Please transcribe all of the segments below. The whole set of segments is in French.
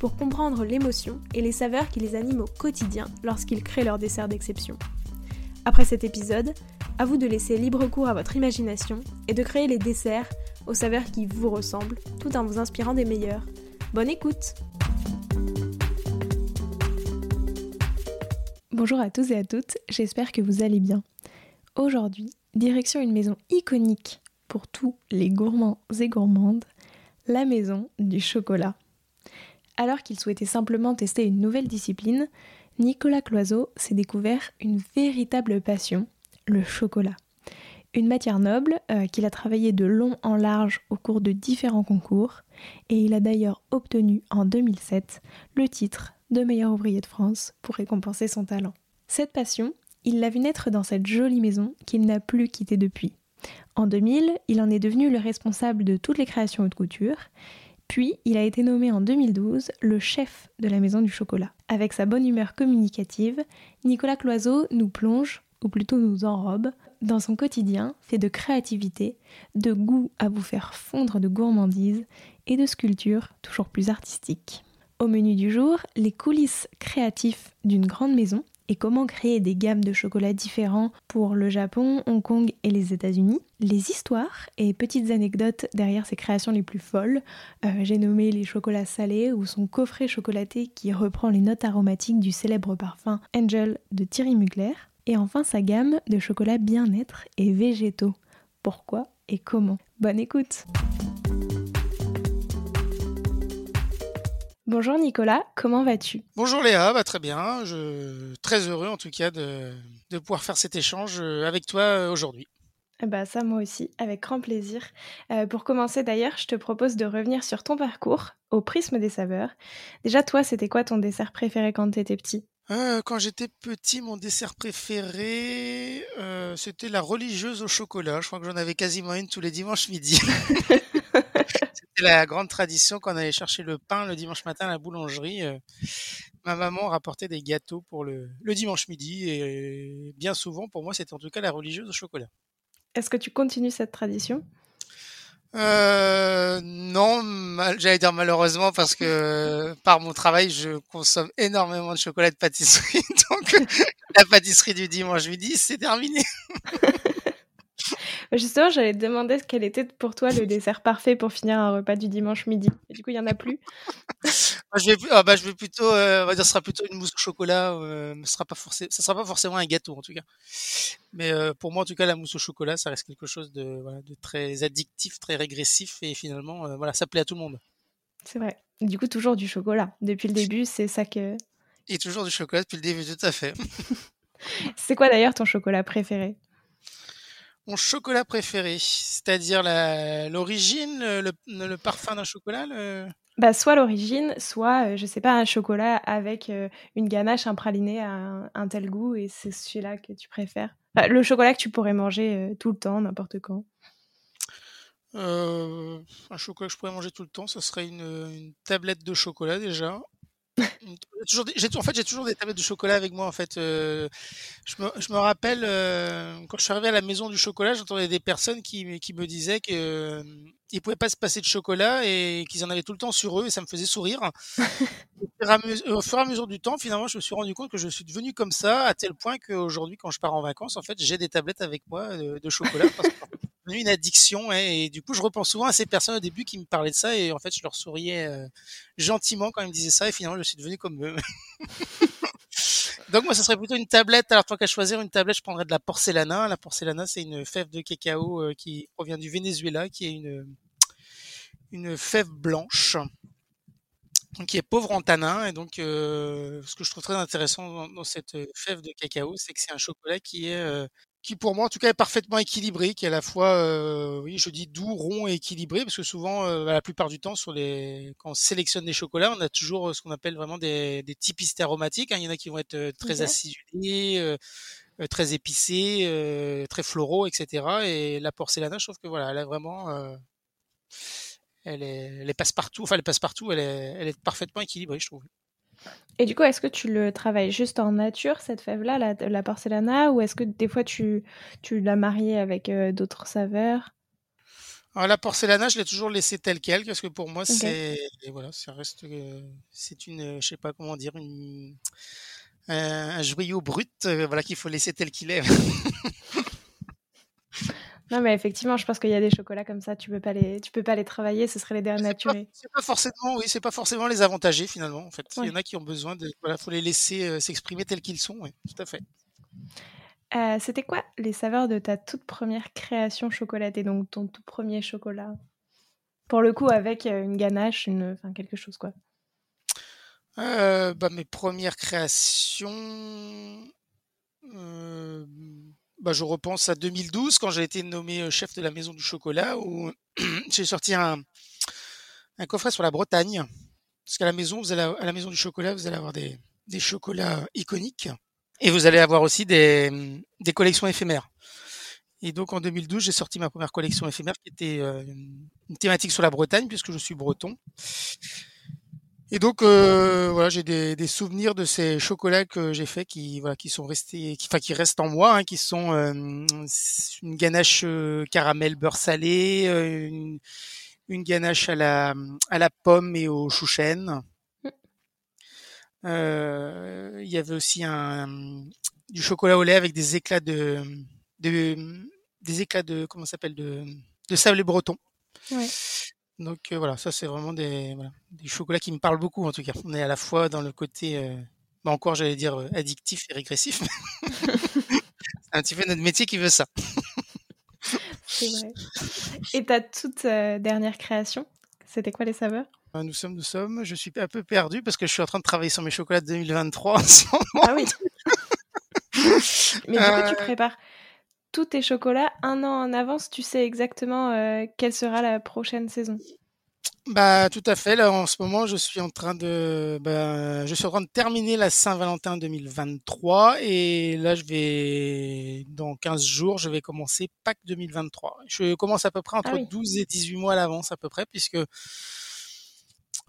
pour comprendre l'émotion et les saveurs qui les animent au quotidien lorsqu'ils créent leur dessert d'exception. Après cet épisode, à vous de laisser libre cours à votre imagination et de créer les desserts aux saveurs qui vous ressemblent tout en vous inspirant des meilleurs. Bonne écoute Bonjour à tous et à toutes, j'espère que vous allez bien. Aujourd'hui, direction une maison iconique pour tous les gourmands et gourmandes, la maison du chocolat. Alors qu'il souhaitait simplement tester une nouvelle discipline, Nicolas Cloiseau s'est découvert une véritable passion, le chocolat. Une matière noble euh, qu'il a travaillé de long en large au cours de différents concours, et il a d'ailleurs obtenu en 2007 le titre de meilleur ouvrier de France pour récompenser son talent. Cette passion, il l'a vu naître dans cette jolie maison qu'il n'a plus quittée depuis. En 2000, il en est devenu le responsable de toutes les créations haute couture puis, il a été nommé en 2012 le chef de la Maison du Chocolat. Avec sa bonne humeur communicative, Nicolas Cloiseau nous plonge, ou plutôt nous enrobe, dans son quotidien fait de créativité, de goût à vous faire fondre de gourmandise et de sculpture toujours plus artistique. Au menu du jour, les coulisses créatifs d'une grande maison et comment créer des gammes de chocolats différents pour le Japon, Hong Kong et les États-Unis, les histoires et petites anecdotes derrière ses créations les plus folles. Euh, j'ai nommé les chocolats salés ou son coffret chocolaté qui reprend les notes aromatiques du célèbre parfum Angel de Thierry Mugler. Et enfin sa gamme de chocolats bien-être et végétaux. Pourquoi et comment? Bonne écoute Bonjour Nicolas, comment vas-tu? Bonjour Léa, bah très bien. Je très heureux en tout cas de, pouvoir faire cet échange euh, avec toi euh, aujourd'hui. Bah ça moi aussi, avec grand plaisir. Euh, pour commencer d'ailleurs, je te propose de revenir sur ton parcours au prisme des saveurs. Déjà toi, c'était quoi ton dessert préféré quand tu étais petit Quand j'étais petit, mon dessert préféré, c'était la religieuse au chocolat. Je crois que j'en avais quasiment une tous les dimanches midi. C'était la grande tradition quand on allait chercher le pain le dimanche matin à la boulangerie. Euh, ma maman rapportait des gâteaux pour le, dimanche midi et bien souvent, pour moi, c'était en tout cas la religieuse au chocolat. Est-ce que tu continues cette tradition? Euh, non, j'allais dire malheureusement parce que par mon travail, je consomme énormément de chocolat de pâtisserie. Donc la pâtisserie du dimanche midi, c'est terminé. Justement, j'allais te demander quel était pour toi le dessert parfait pour finir un repas du dimanche midi. Et du coup, il y en a plus. je vais, ah, bah, je vais plutôt, euh, on va dire, ce sera plutôt une mousse au chocolat. Euh, ce sera pas ça sera pas forcément un gâteau en tout cas. Mais euh, pour moi, en tout cas, la mousse au chocolat, ça reste quelque chose de, voilà, de très addictif, très régressif, et finalement, voilà, ça plaît à tout le monde. C'est vrai. Du coup, toujours du chocolat. Depuis le début, c'est ça que. Et toujours du chocolat depuis le début, tout à fait. c'est quoi d'ailleurs ton chocolat préféré? Mon chocolat préféré, c'est-à-dire l'origine, le, parfum d'un chocolat Bah, soit l'origine, soit, euh, je sais pas, un chocolat avec euh, une ganache, un praliné à un, tel goût, et c'est celui-là que tu préfères? le chocolat que tu pourrais manger euh, tout le temps, n'importe quand. un chocolat que je pourrais manger tout le temps, ce serait une tablette de chocolat déjà. Toujours en fait, j'ai toujours des tablettes de chocolat avec moi. En fait, euh, je, me, je, me, rappelle euh, quand je suis arrivé à la maison du chocolat, j'entendais des personnes qui, qui me disaient qu'ils euh, ne pouvaient pas se passer de chocolat et qu'ils en avaient tout le temps sur eux et ça me faisait sourire. au fur et à mesure du temps, finalement, je me suis rendu compte que je suis devenu comme ça à tel point qu'aujourd'hui, quand je pars en vacances, en fait, j'ai des tablettes avec moi de, chocolat parce que une addiction et du coup je repense souvent à ces personnes au début qui me parlaient de ça et en fait je leur souriais euh, gentiment quand ils me disaient ça et finalement je suis devenu comme eux. Donc moi ce serait plutôt une tablette. Alors tant qu'à choisir une tablette, je prendrais de la porcelana. La porcelana c'est une fève de cacao euh, qui provient du Venezuela, qui est une une fève blanche qui est pauvre en tanin et donc euh, ce que je trouve très intéressant dans, cette fève de cacao, c'est que c'est un chocolat qui est qui pour moi en tout cas est parfaitement équilibré, qui est à la fois, euh, oui, je dis doux, rond et équilibré, parce que souvent, euh, bah, la plupart du temps, sur les, quand on sélectionne des chocolats, on a toujours ce qu'on appelle vraiment des, des typistes aromatiques. Hein. Il y en a qui vont être très acidulés, très épicés, très floraux, etc. Et la porcelana, je trouve que voilà, elle est vraiment, elle est, elle est passe-partout. Enfin, elle passe partout. Elle est, elle est parfaitement équilibrée, je trouve. Et du coup, est-ce que tu le travailles juste en nature, cette fève-là, la, la, porcelana, ou est-ce que des fois tu, tu l'as mariée avec euh, d'autres saveurs? Alors, la porcelana, je l'ai toujours laissée telle quelle, parce que pour moi, c'est voilà, ça reste, euh, c'est une, je sais pas comment dire, une, un joyau brut, euh, voilà qu'il faut laisser tel qu'il est. Non, mais effectivement, je pense qu'il y a des chocolats comme ça, tu peux pas les, tu peux pas les travailler, ce serait les dénaturer. C'est pas forcément, oui, c'est pas forcément les avantager finalement. En fait, il y en a qui ont besoin de, voilà, faut les laisser euh, s'exprimer tels qu'ils sont. Oui, tout à fait. Euh, c'était quoi les saveurs de ta toute première création chocolatée, donc ton tout premier chocolat? Pour le coup, avec euh, une ganache, une, enfin quelque chose quoi. bah, mes premières créations bah, je repense à 2012 quand j'ai été nommé euh, chef de la maison du chocolat où j'ai sorti un, coffret sur la Bretagne. Parce qu'à la maison, vous allez, à la maison du chocolat, vous allez avoir des, chocolats iconiques et vous allez avoir aussi des, des collections éphémères. Et donc en 2012, j'ai sorti ma première collection éphémère qui était euh, une thématique sur la Bretagne puisque je suis breton. Et donc euh, voilà, j'ai des, des, souvenirs de ces chocolats que j'ai faits qui voilà qui sont restés, qui, enfin qui restent en moi, hein, qui sont euh, une ganache euh, caramel beurre salé, euh, une, une, ganache à la à la pomme et au chou chêne. Il y avait aussi un du chocolat au lait avec des éclats de, de des éclats de comment s'appelle de de sable breton. Ouais. Donc euh, voilà, ça c'est vraiment des, voilà, des chocolats qui me parlent beaucoup en tout cas. On est à la fois dans le côté, euh, bah encore j'allais dire euh, addictif et régressif. c'est un petit peu notre métier qui veut ça. c'est vrai. Et ta toute dernière création, c'était quoi les saveurs? Nous sommes, nous sommes. Je suis un peu perdu parce que je suis en train de travailler sur mes chocolats de 2023 en ce moment. Ah oui. Mais du coup, tu prépares tous tes chocolats un an en avance, tu sais exactement euh, quelle sera la prochaine saison. Bah tout à fait. Là en ce moment, je suis en train de, bah, je suis en train de terminer la Saint-Valentin 2023 et là je vais dans 15 jours, je vais commencer Pâques 2023. Je commence à peu près entre 12 ah et 18 mois à l'avance à peu près puisque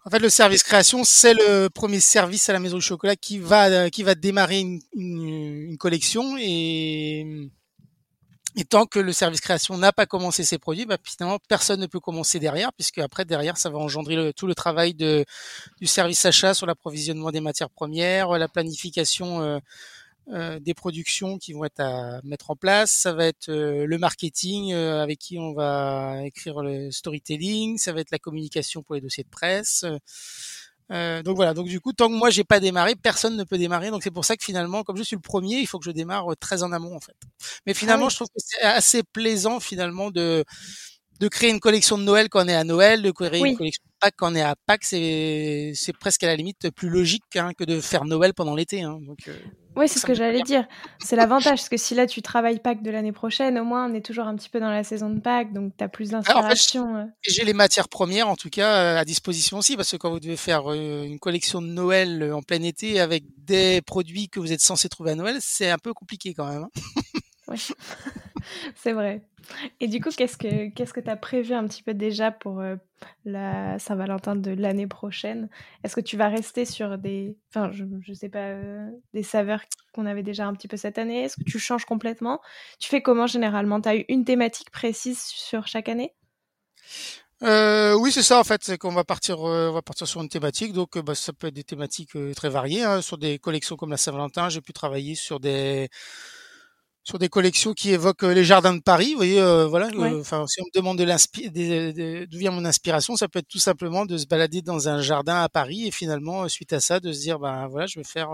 en fait, le service création, c'est le premier service à la maison du chocolat qui va qui va démarrer une, une, une collection et et tant que le service création n'a pas commencé ses produits, bah, finalement, personne ne peut commencer derrière, puisque après, derrière, ça va engendrer tout le travail de, du service achat sur l'approvisionnement des matières premières, la planification euh, euh, des productions qui vont être à mettre en place, ça va être euh, le marketing avec qui on va écrire le storytelling, ça va être la communication pour les dossiers de presse. Euh, donc voilà, donc du coup, tant que moi j'ai pas démarré, personne ne peut démarrer. Donc c'est pour ça que finalement, comme je suis le premier, il faut que je démarre euh, très en amont en fait. Mais finalement, ah je trouve que c'est assez plaisant finalement de de créer une collection de Noël quand on est à Noël, de créer une collection de Pâques quand on est à Pâques, c'est c'est presque à la limite plus logique hein, que de faire Noël pendant l'été. Hein. Donc euh, oui, c'est ce que j'allais dire. C'est l'avantage, parce que si là tu travailles Pâques de l'année prochaine, au moins on est toujours un petit peu dans la saison de Pâques, donc tu as plus d'inspiration. Euh. j'ai les matières premières en tout cas euh, à disposition aussi, parce que quand vous devez faire une collection de Noël en plein été avec des produits que vous êtes censé trouver à Noël, c'est un peu compliqué quand même. Hein. oui, c'est vrai. Et du coup, qu'est-ce que qu'est-ce que tu as prévu un petit peu déjà pour euh, la Saint-Valentin de l'année prochaine? Est-ce que tu vas rester sur des enfin je sais pas euh, des saveurs qu'on avait déjà un petit peu cette année? Est-ce que tu changes complètement? Tu fais comment généralement? Tu as eu une thématique précise sur chaque année? Euh, oui, c'est ça en fait, c'est qu'on va partir, on va partir sur une thématique. Donc, bah, ça peut être des thématiques très variées. Hein. Sur des collections comme la Saint-Valentin, j'ai pu travailler sur des sur des collections qui évoquent euh, les jardins de Paris. Vous voyez, euh, voilà. Euh, enfin, si on me demande de d'où vient mon inspiration, ça peut être tout simplement de se balader dans un jardin à Paris et finalement, suite à ça, de se dire, ben voilà, je vais faire,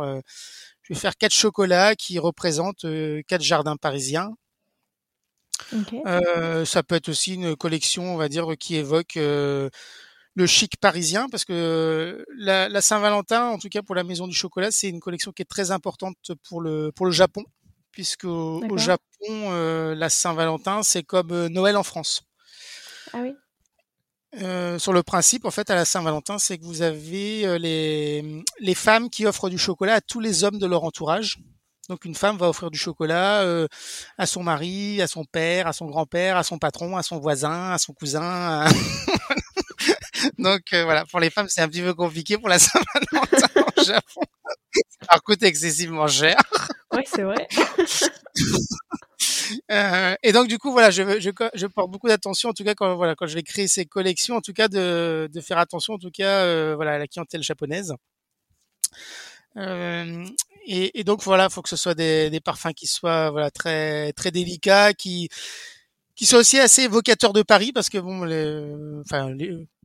je vais faire quatre chocolats qui représentent quatre jardins parisiens. ça peut être aussi une collection, on va dire, qui évoque le chic parisien, parce que la, la Saint-Valentin, en tout cas pour la Maison du Chocolat, c'est une collection qui est très importante pour le pour le Japon puisque au. Japon, euh, la Saint-Valentin, c'est comme euh, Noël en France. Ah oui. Euh, sur le principe, en fait, à la Saint-Valentin, c'est que vous avez les, les femmes qui offrent du chocolat à tous les hommes de leur entourage. Donc une femme va offrir du chocolat euh, à son mari, à son père, à son grand-père, à son patron, à son voisin, à son cousin. à- Donc euh, voilà, pour les femmes, c'est un petit peu compliqué pour la Saint-Valentin au Japon. Ça coûte excessivement cher. Oui, c'est vrai. Euh, et donc du coup voilà, je, porte beaucoup d'attention en tout cas quand voilà quand je vais créer ces collections, en tout cas de, faire attention en tout cas euh, voilà à la clientèle japonaise. Euh, et, et donc voilà, faut que ce soit des, des parfums qui soient voilà très très délicats, qui qui soient aussi assez évocateurs de Paris parce que bon, enfin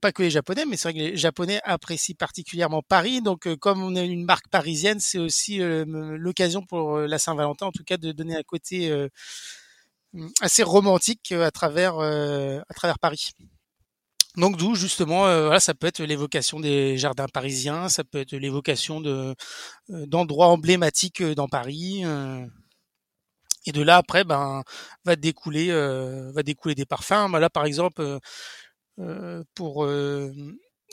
pas que les Japonais, mais c'est vrai que les Japonais apprécient particulièrement Paris. Donc euh, comme on est une marque parisienne, c'est aussi euh, l'occasion pour euh, la Saint-Valentin en tout cas de donner un côté assez romantique à travers à travers Paris. Donc d'où justement voilà, ça peut être l'évocation des jardins parisiens, ça peut être l'évocation de d'endroits emblématiques dans Paris. Et de là après ben va découler euh, va découler des parfums. Bah, là par exemple euh, euh, pour euh,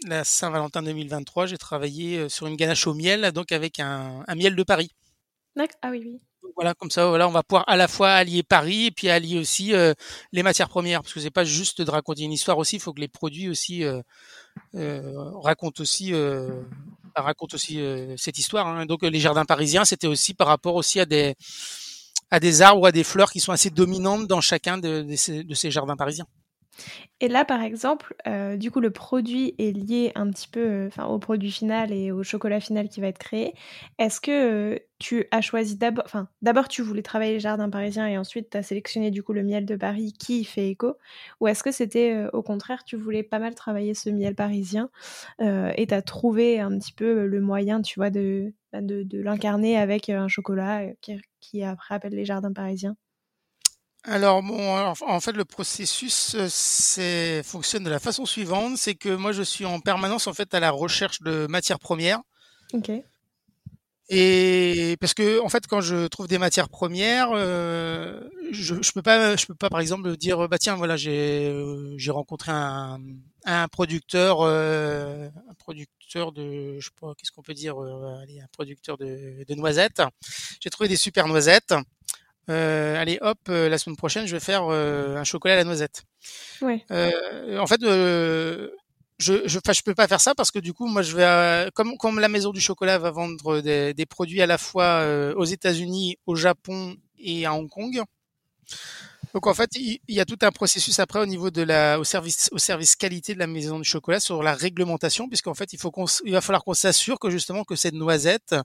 la Saint-Valentin 2023, j'ai travaillé euh, sur une ganache au miel donc avec un, un miel de Paris. Ah oui, oui. Donc voilà, comme ça, voilà, on va pouvoir à la fois allier Paris et puis allier aussi euh, les matières premières, parce que c'est pas juste de raconter une histoire aussi, il faut que les produits aussi euh, euh, racontent aussi euh, racontent aussi euh, cette histoire. hein. Donc les jardins parisiens, c'était aussi par rapport aussi à des à des arbres ou à des fleurs qui sont assez dominantes dans chacun de, ces, jardins parisiens. Et là, par exemple, euh, du coup, le produit est lié un petit peu euh, au produit final et au chocolat final qui va être créé. Est-ce que euh, tu as choisi d'abord, enfin, d'abord tu voulais travailler les jardins parisiens et ensuite tu as sélectionné du coup le miel de Paris qui fait écho? Ou est-ce que c'était au contraire, tu voulais pas mal travailler ce miel parisien et tu as trouvé un petit peu le moyen, tu vois, de, bah, de, de l'incarner avec un chocolat qui, qui après appelle les jardins parisiens Alors bon, alors, en fait, le processus euh, c'est fonctionne de la façon suivante, c'est que moi je suis en permanence en fait à la recherche de matières premières. Ok. Et parce que en fait, quand je trouve des matières premières, euh, je, je peux pas, je peux pas par exemple dire bah tiens voilà j'ai euh, j'ai rencontré un, un producteur, euh, un producteur de je sais pas qu'est-ce qu'on peut dire, euh, allez un producteur de, de noisettes. J'ai trouvé des super noisettes. Euh, allez hop, euh, la semaine prochaine je vais faire euh, un chocolat à la noisette. Ouais. Euh, en fait, euh, je, je, je peux pas faire ça parce que du coup, moi, je vais, euh, comme, comme la maison du chocolat va vendre des, des produits à la fois euh, aux États-Unis, au Japon et à Hong Kong. Donc en fait, il, y a tout un processus après au niveau de la, au service, au service qualité de la maison du chocolat sur la réglementation, puisqu'en fait, il faut qu'on, il va falloir qu'on s'assure que justement que cette noisette,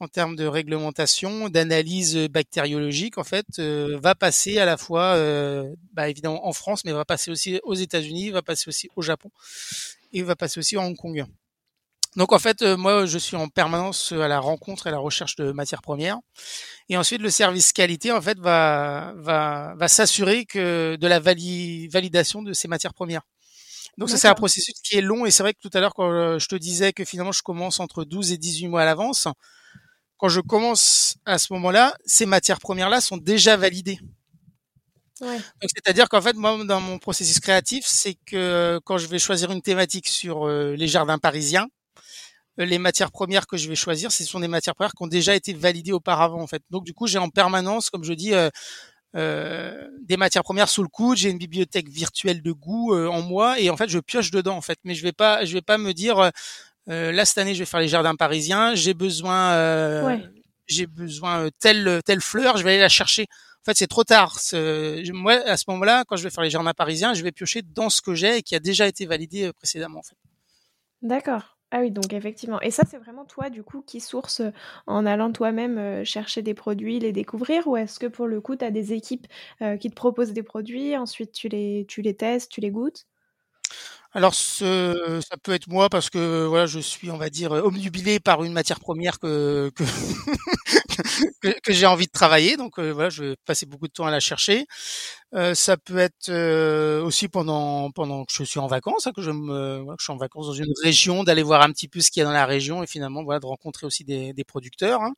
en termes de réglementation, d'analyse bactériologique, en fait, euh, va passer à la fois, euh, bah, évidemment en France, mais va passer aussi aux États-Unis, va passer aussi au Japon et va passer aussi à Hong Kong. Donc en fait, euh, moi, je suis en permanence à la rencontre et à la recherche de matières premières. Et ensuite, le service qualité, en fait, va va va s'assurer que de la vali- validation de ces matières premières. Donc ça, c'est un processus qui est long. Et c'est vrai que tout à l'heure, quand euh, je te disais que finalement, je commence entre 12 et 18 mois à l'avance, quand je commence à ce moment-là, ces matières premières-là sont déjà validées. Ouais. Donc, c'est-à-dire qu'en fait, moi, dans mon processus créatif, c'est que quand je vais choisir une thématique sur euh, les jardins parisiens, euh, les matières premières que je vais choisir, ce sont des matières premières qui ont déjà été validées auparavant, en fait. Donc, du coup, j'ai en permanence, comme je dis, euh, euh, des matières premières sous le coude. J'ai une bibliothèque virtuelle de goût euh, en moi, et en fait, je pioche dedans, en fait. Mais je vais pas, je vais pas me dire, euh, là cette année, je vais faire les jardins parisiens. J'ai besoin, euh, Ouais. j'ai besoin euh, telle telle fleur, je vais aller la chercher. En fait, c'est trop tard. Moi, à ce moment-là, quand je vais faire les jardins parisiens, je vais piocher dans ce que j'ai et qui a déjà été validé précédemment, en fait. D'accord. Ah oui, donc effectivement. Et ça, c'est vraiment toi, du coup, qui source euh, en allant toi-même euh, chercher des produits, les découvrir, ou est-ce que pour le coup, tu as des équipes euh, qui te proposent des produits, ensuite tu les, tu les testes, tu les goûtes? Alors, ce, ça peut être moi parce que voilà, je suis, on va dire, omnubilé par une matière première que que, que, que j'ai envie de travailler. Donc euh, voilà, je vais passer beaucoup de temps à la chercher. Euh, ça peut être euh, aussi pendant pendant que je suis en vacances, hein, que je me voilà, que je suis en vacances dans une région, d'aller voir un petit peu ce qu'il y a dans la région et finalement voilà de rencontrer aussi des, des producteurs. hein.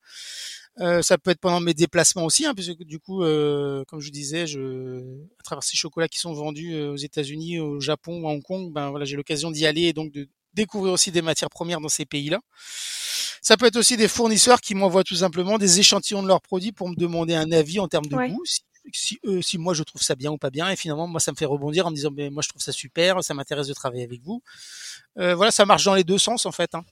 Euh, ça peut être pendant mes déplacements aussi, hein, puisque du coup, euh, comme je vous disais, je, à travers ces chocolats qui sont vendus euh, aux États-Unis, au Japon à Hong Kong, ben voilà, j'ai l'occasion d'y aller et donc de découvrir aussi des matières premières dans ces pays-là. Ça peut être aussi des fournisseurs qui m'envoient tout simplement des échantillons de leurs produits pour me demander un avis en termes de goût, si, si, si, moi je trouve ça bien ou pas bien, et finalement moi ça me fait rebondir en me disant mais moi je trouve ça super, ça m'intéresse de travailler avec vous. Euh, voilà, ça marche dans les deux sens en fait. Hein.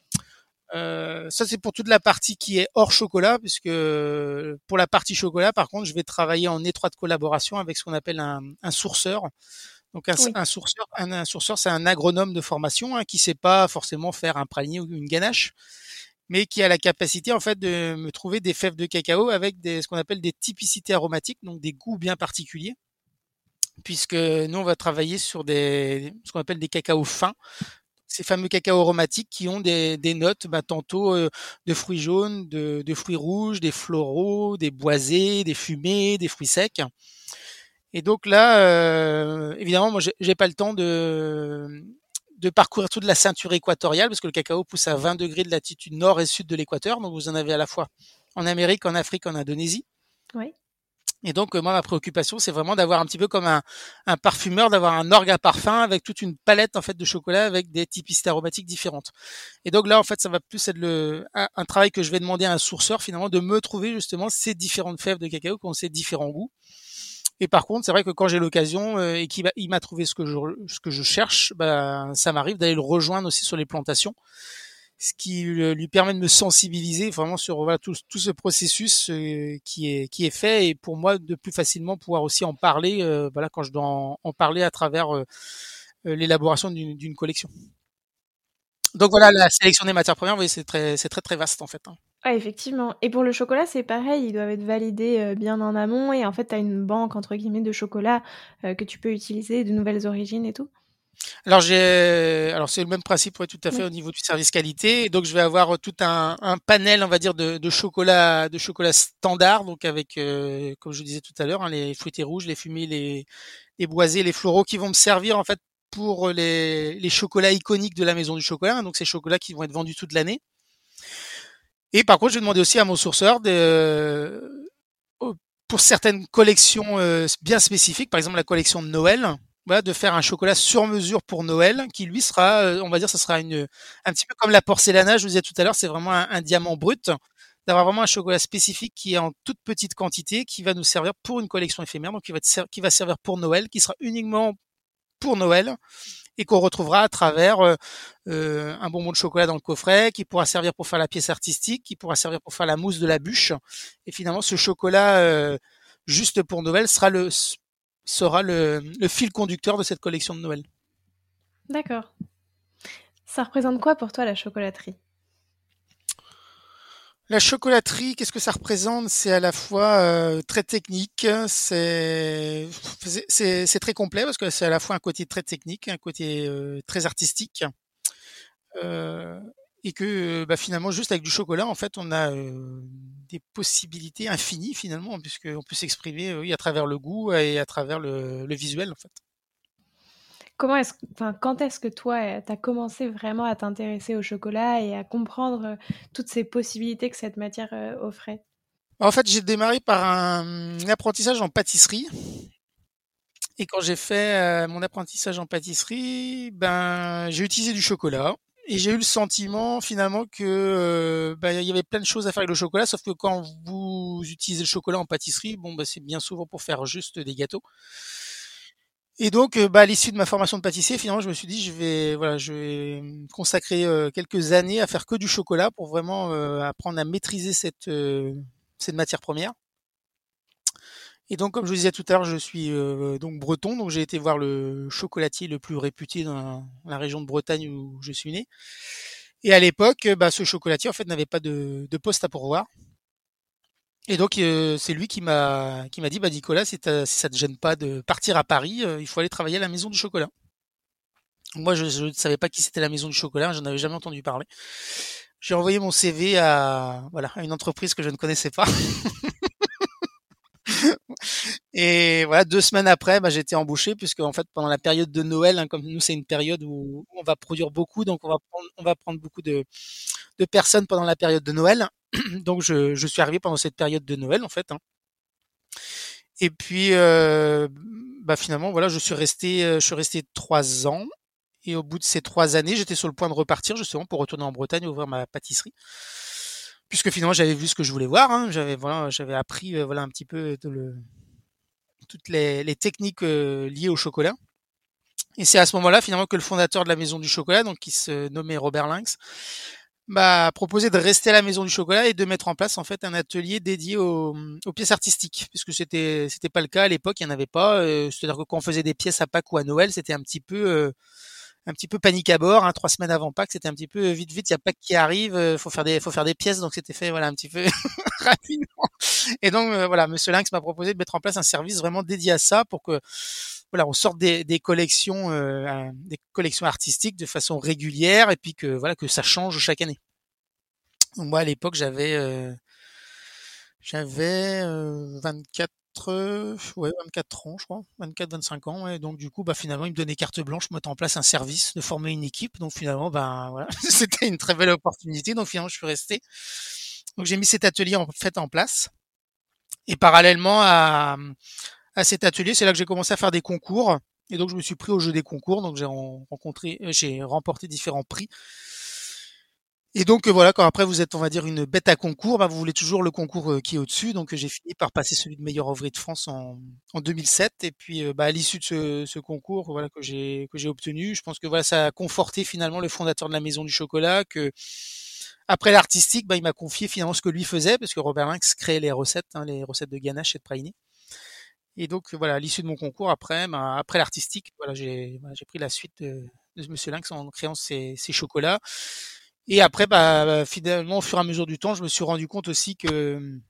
Euh, ça c'est pour toute la partie qui est hors chocolat, puisque pour la partie chocolat, par contre, je vais travailler en étroite collaboration avec ce qu'on appelle un, un, sourceur. Donc un, un sourceur, un, sourceur, c'est un agronome de formation hein, qui sait pas forcément faire un praliné ou une ganache, mais qui a la capacité en fait de me trouver des fèves de cacao avec des, ce qu'on appelle des typicités aromatiques, donc des goûts bien particuliers puisque nous on va travailler sur des ce qu'on appelle des cacaos fins ces fameux cacao aromatiques qui ont des, des notes bah, tantôt euh, de fruits jaunes, de, de, fruits rouges, des floraux, des boisés, des fumés, des fruits secs. Et donc là, euh, évidemment, moi, j'ai pas le temps de, de parcourir toute la ceinture équatoriale parce que le cacao pousse à 20 degrés de latitude nord et sud de l'équateur. Donc vous en avez à la fois en Amérique, en Afrique, en Indonésie. Oui. Et donc, euh, moi, ma préoccupation, c'est vraiment d'avoir un petit peu comme un, un parfumeur, d'avoir un orgue à parfum avec toute une palette en fait de chocolat avec des typicités aromatiques différentes. Et donc là, en fait, ça va plus être le, un, travail que je vais demander à un sourceur finalement de me trouver justement ces différentes fèves de cacao qui ont ces différents goûts. Et par contre, c'est vrai que quand j'ai l'occasion euh, et qu'il m'a trouvé ce que je, ce que je cherche, bah, ça m'arrive d'aller le rejoindre aussi sur les plantations ce qui lui permet de me sensibiliser vraiment sur voilà, tout, tout ce processus euh, qui est qui est fait et pour moi de plus facilement pouvoir aussi en parler euh, voilà quand je dois en, parler à travers euh, l'élaboration d'une collection. Donc voilà la sélection des matières premières, c'est très très très vaste en fait. Hein. Effectivement. Et pour le chocolat, c'est pareil, ils doivent être validés bien en amont et en fait, tu as une banque entre guillemets de chocolat que tu peux utiliser de nouvelles origines et tout. Alors j'ai, alors c'est le même principe ouais, tout à fait au niveau du service qualité. Donc je vais avoir tout un, un panel, on va dire, de, de, chocolat, de chocolat standard, donc avec, euh, comme je disais tout à l'heure, hein, les fruités rouges, les fumés, les, les boisés, les floraux, qui vont me servir en fait pour les, les chocolats iconiques de la maison du chocolat. Hein, donc ces chocolats qui vont être vendus toute l'année. Et par contre, je vais demander aussi à mon sourceur de, pour certaines collections euh, bien spécifiques, par exemple la collection de Noël voilà, de faire un chocolat sur mesure pour Noël, qui lui sera, euh, on va dire, ça sera une, un petit peu comme la porcelaine. Je vous disais tout à l'heure, c'est vraiment un, diamant brut, d'avoir vraiment un chocolat spécifique qui est en toute petite quantité, qui va nous servir pour une collection éphémère, donc qui va, qui va servir pour Noël, qui sera uniquement pour Noël et qu'on retrouvera à travers euh, euh, un bonbon de chocolat dans le coffret, qui pourra servir pour faire la pièce artistique, qui pourra servir pour faire la mousse de la bûche. Et finalement, ce chocolat juste pour Noël sera le sera le, fil conducteur de cette collection de Noël. D'accord. Ça représente quoi pour toi la chocolaterie? La chocolaterie, qu'est-ce que ça représente? C'est à la fois euh, très technique, c'est c'est très complet parce que c'est à la fois un côté très technique, un côté euh, très artistique. Euh, et que bah, finalement juste avec du chocolat en fait on a euh, des possibilités infinies finalement puisqu'on peut s'exprimer oui, à travers le goût et à travers le, visuel en fait. Comment est-ce, enfin, quand est-ce que toi, tu as commencé vraiment à t'intéresser au chocolat et à comprendre toutes ces possibilités que cette matière euh, offrait? En fait, j'ai démarré par un, apprentissage en pâtisserie. Et quand j'ai fait mon apprentissage en pâtisserie, ben, j'ai utilisé du chocolat et j'ai eu le sentiment finalement que euh, bah, il y avait plein de choses à faire avec le chocolat, sauf que quand vous utilisez le chocolat en pâtisserie, bon bah c'est bien souvent pour faire juste des gâteaux. Et donc, euh, bah, à l'issue de ma formation de pâtissier, finalement, je me suis dit, je vais, voilà, je vais consacrer euh, quelques années à faire que du chocolat pour vraiment apprendre à maîtriser cette cette matière première. Et donc, comme je vous disais tout à l'heure, je suis euh, donc breton, donc j'ai été voir le chocolatier le plus réputé dans la région de Bretagne où je suis né. Et à l'époque, bah, ce chocolatier en fait n'avait pas de, poste à pourvoir. Et donc euh, c'est lui qui m'a qui m'a dit bah Nicolas si, si, ça te gêne pas de partir à Paris, euh, il faut aller travailler à la maison du chocolat. Moi je ne savais pas qui c'était la maison du chocolat, j'en avais jamais entendu parler. J'ai envoyé mon CV à voilà à une entreprise que je ne connaissais pas. Et voilà, deux semaines après, bah, été embauché puisque en fait pendant la période de Noël, hein, comme nous c'est une période où on va produire beaucoup, donc on va prendre, on va prendre beaucoup de, de personnes pendant la période de Noël. Donc je, je, suis arrivé pendant cette période de Noël en fait. Hein. Et puis euh, bah finalement voilà, je suis resté, je suis resté trois ans. Et au bout de ces trois années, j'étais sur le point de repartir justement pour retourner en Bretagne ouvrir ma pâtisserie puisque finalement j'avais vu ce que je voulais voir. Hein. J'avais voilà, j'avais appris voilà un petit peu toutes les, techniques liées au chocolat. Et c'est à ce moment-là finalement que le fondateur de la Maison du Chocolat, donc qui se nommait Robert Lynx, m'a proposé de rester à la Maison du Chocolat et de mettre en place en fait un atelier dédié aux, pièces artistiques, puisque c'était c'était pas le cas à l'époque, il n'y en avait pas. C'est-à-dire que quand on faisait des pièces à Pâques ou à Noël, c'était un petit peu un petit peu panique à bord. Hein, trois semaines avant Pâques, c'était un petit peu vite vite. Il y a Pâques qui arrive, euh, faut faire des faut faire des pièces, donc c'était fait voilà un petit peu rapidement. Et donc euh, voilà, Monsieur Lynx m'a proposé de mettre en place un service vraiment dédié à ça pour que voilà on sorte des, des collections euh, des collections artistiques de façon régulière et puis que voilà que ça change chaque année. Moi à l'époque j'avais j'avais 24 ouais, 24 ans, je crois, 24, 25 ans. Et donc, du coup, bah, finalement, il me donnait carte blanche, mettre en place un service, de former une équipe. Donc, finalement, ben, voilà, c'était une très belle opportunité. Donc, finalement, je suis resté. Donc, j'ai mis cet atelier en fait en place. Et parallèlement à, à cet atelier, c'est là que j'ai commencé à faire des concours. Et donc, je me suis pris au jeu des concours. Donc, j'ai rencontré, euh, j'ai remporté différents prix. Et donc voilà, quand après vous êtes, on va dire, une bête à concours, bah, vous voulez toujours le concours euh, qui est au-dessus. Donc j'ai fini par passer celui de meilleur ouvrier de France en, en 2007. Et puis euh, bah, à l'issue de ce, ce, concours, voilà que j'ai obtenu, je pense que voilà ça a conforté finalement le fondateur de la Maison du Chocolat que après l'artistique, bah, il m'a confié finalement ce que lui faisait parce que Robert Lynx créait les recettes, hein, les recettes de ganache et de praliné. Et donc voilà, à l'issue de mon concours, après, bah, après l'artistique, voilà, j'ai j'ai pris la suite de, de Monsieur Lynx en créant ces, ces chocolats. Et après, bah, finalement, au fur et à mesure du temps, je me suis rendu compte aussi que,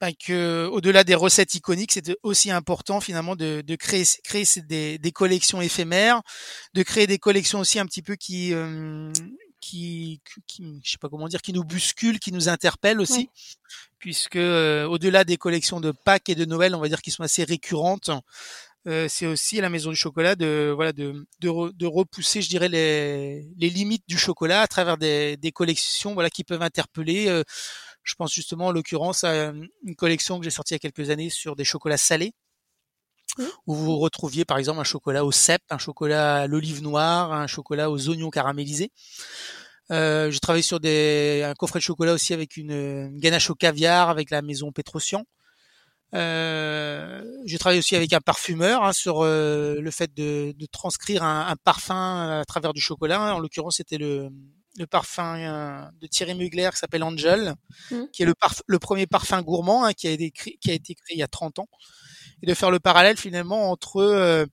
bah, que au-delà des recettes iconiques, c'était aussi important finalement de, de créer, créer des, des, collections éphémères, de créer des collections aussi un petit peu qui, euh, qui, qui, je sais pas comment dire, qui nous bousculent, qui nous interpellent aussi, puisque euh, au-delà des collections de Pâques et de Noël, on va dire qui sont assez récurrentes, euh, c'est aussi à la Maison du Chocolat de voilà de, de, de repousser, je dirais, les, les, limites du chocolat à travers des, des collections voilà qui peuvent interpeller. Euh, je pense justement en l'occurrence à une collection que j'ai sortie il y a quelques années sur des chocolats salés. Où vous retrouviez par exemple un chocolat au cèpe, un chocolat à l'olive noire, un chocolat aux oignons caramélisés. Euh, j'ai travaillé sur des, un coffret de chocolat aussi avec une, une ganache au caviar avec la maison Petrosian. Euh, j'ai travaillé aussi avec un parfumeur hein, sur euh, le fait de, de transcrire un, un, parfum à travers du chocolat. En l'occurrence, c'était le, le, parfum euh, de Thierry Mugler qui s'appelle Angel, mmh. qui est le, le, premier parfum gourmand hein, qui, a été créé, qui a été créé il y a 30 ans. Et de faire le parallèle finalement entre euh,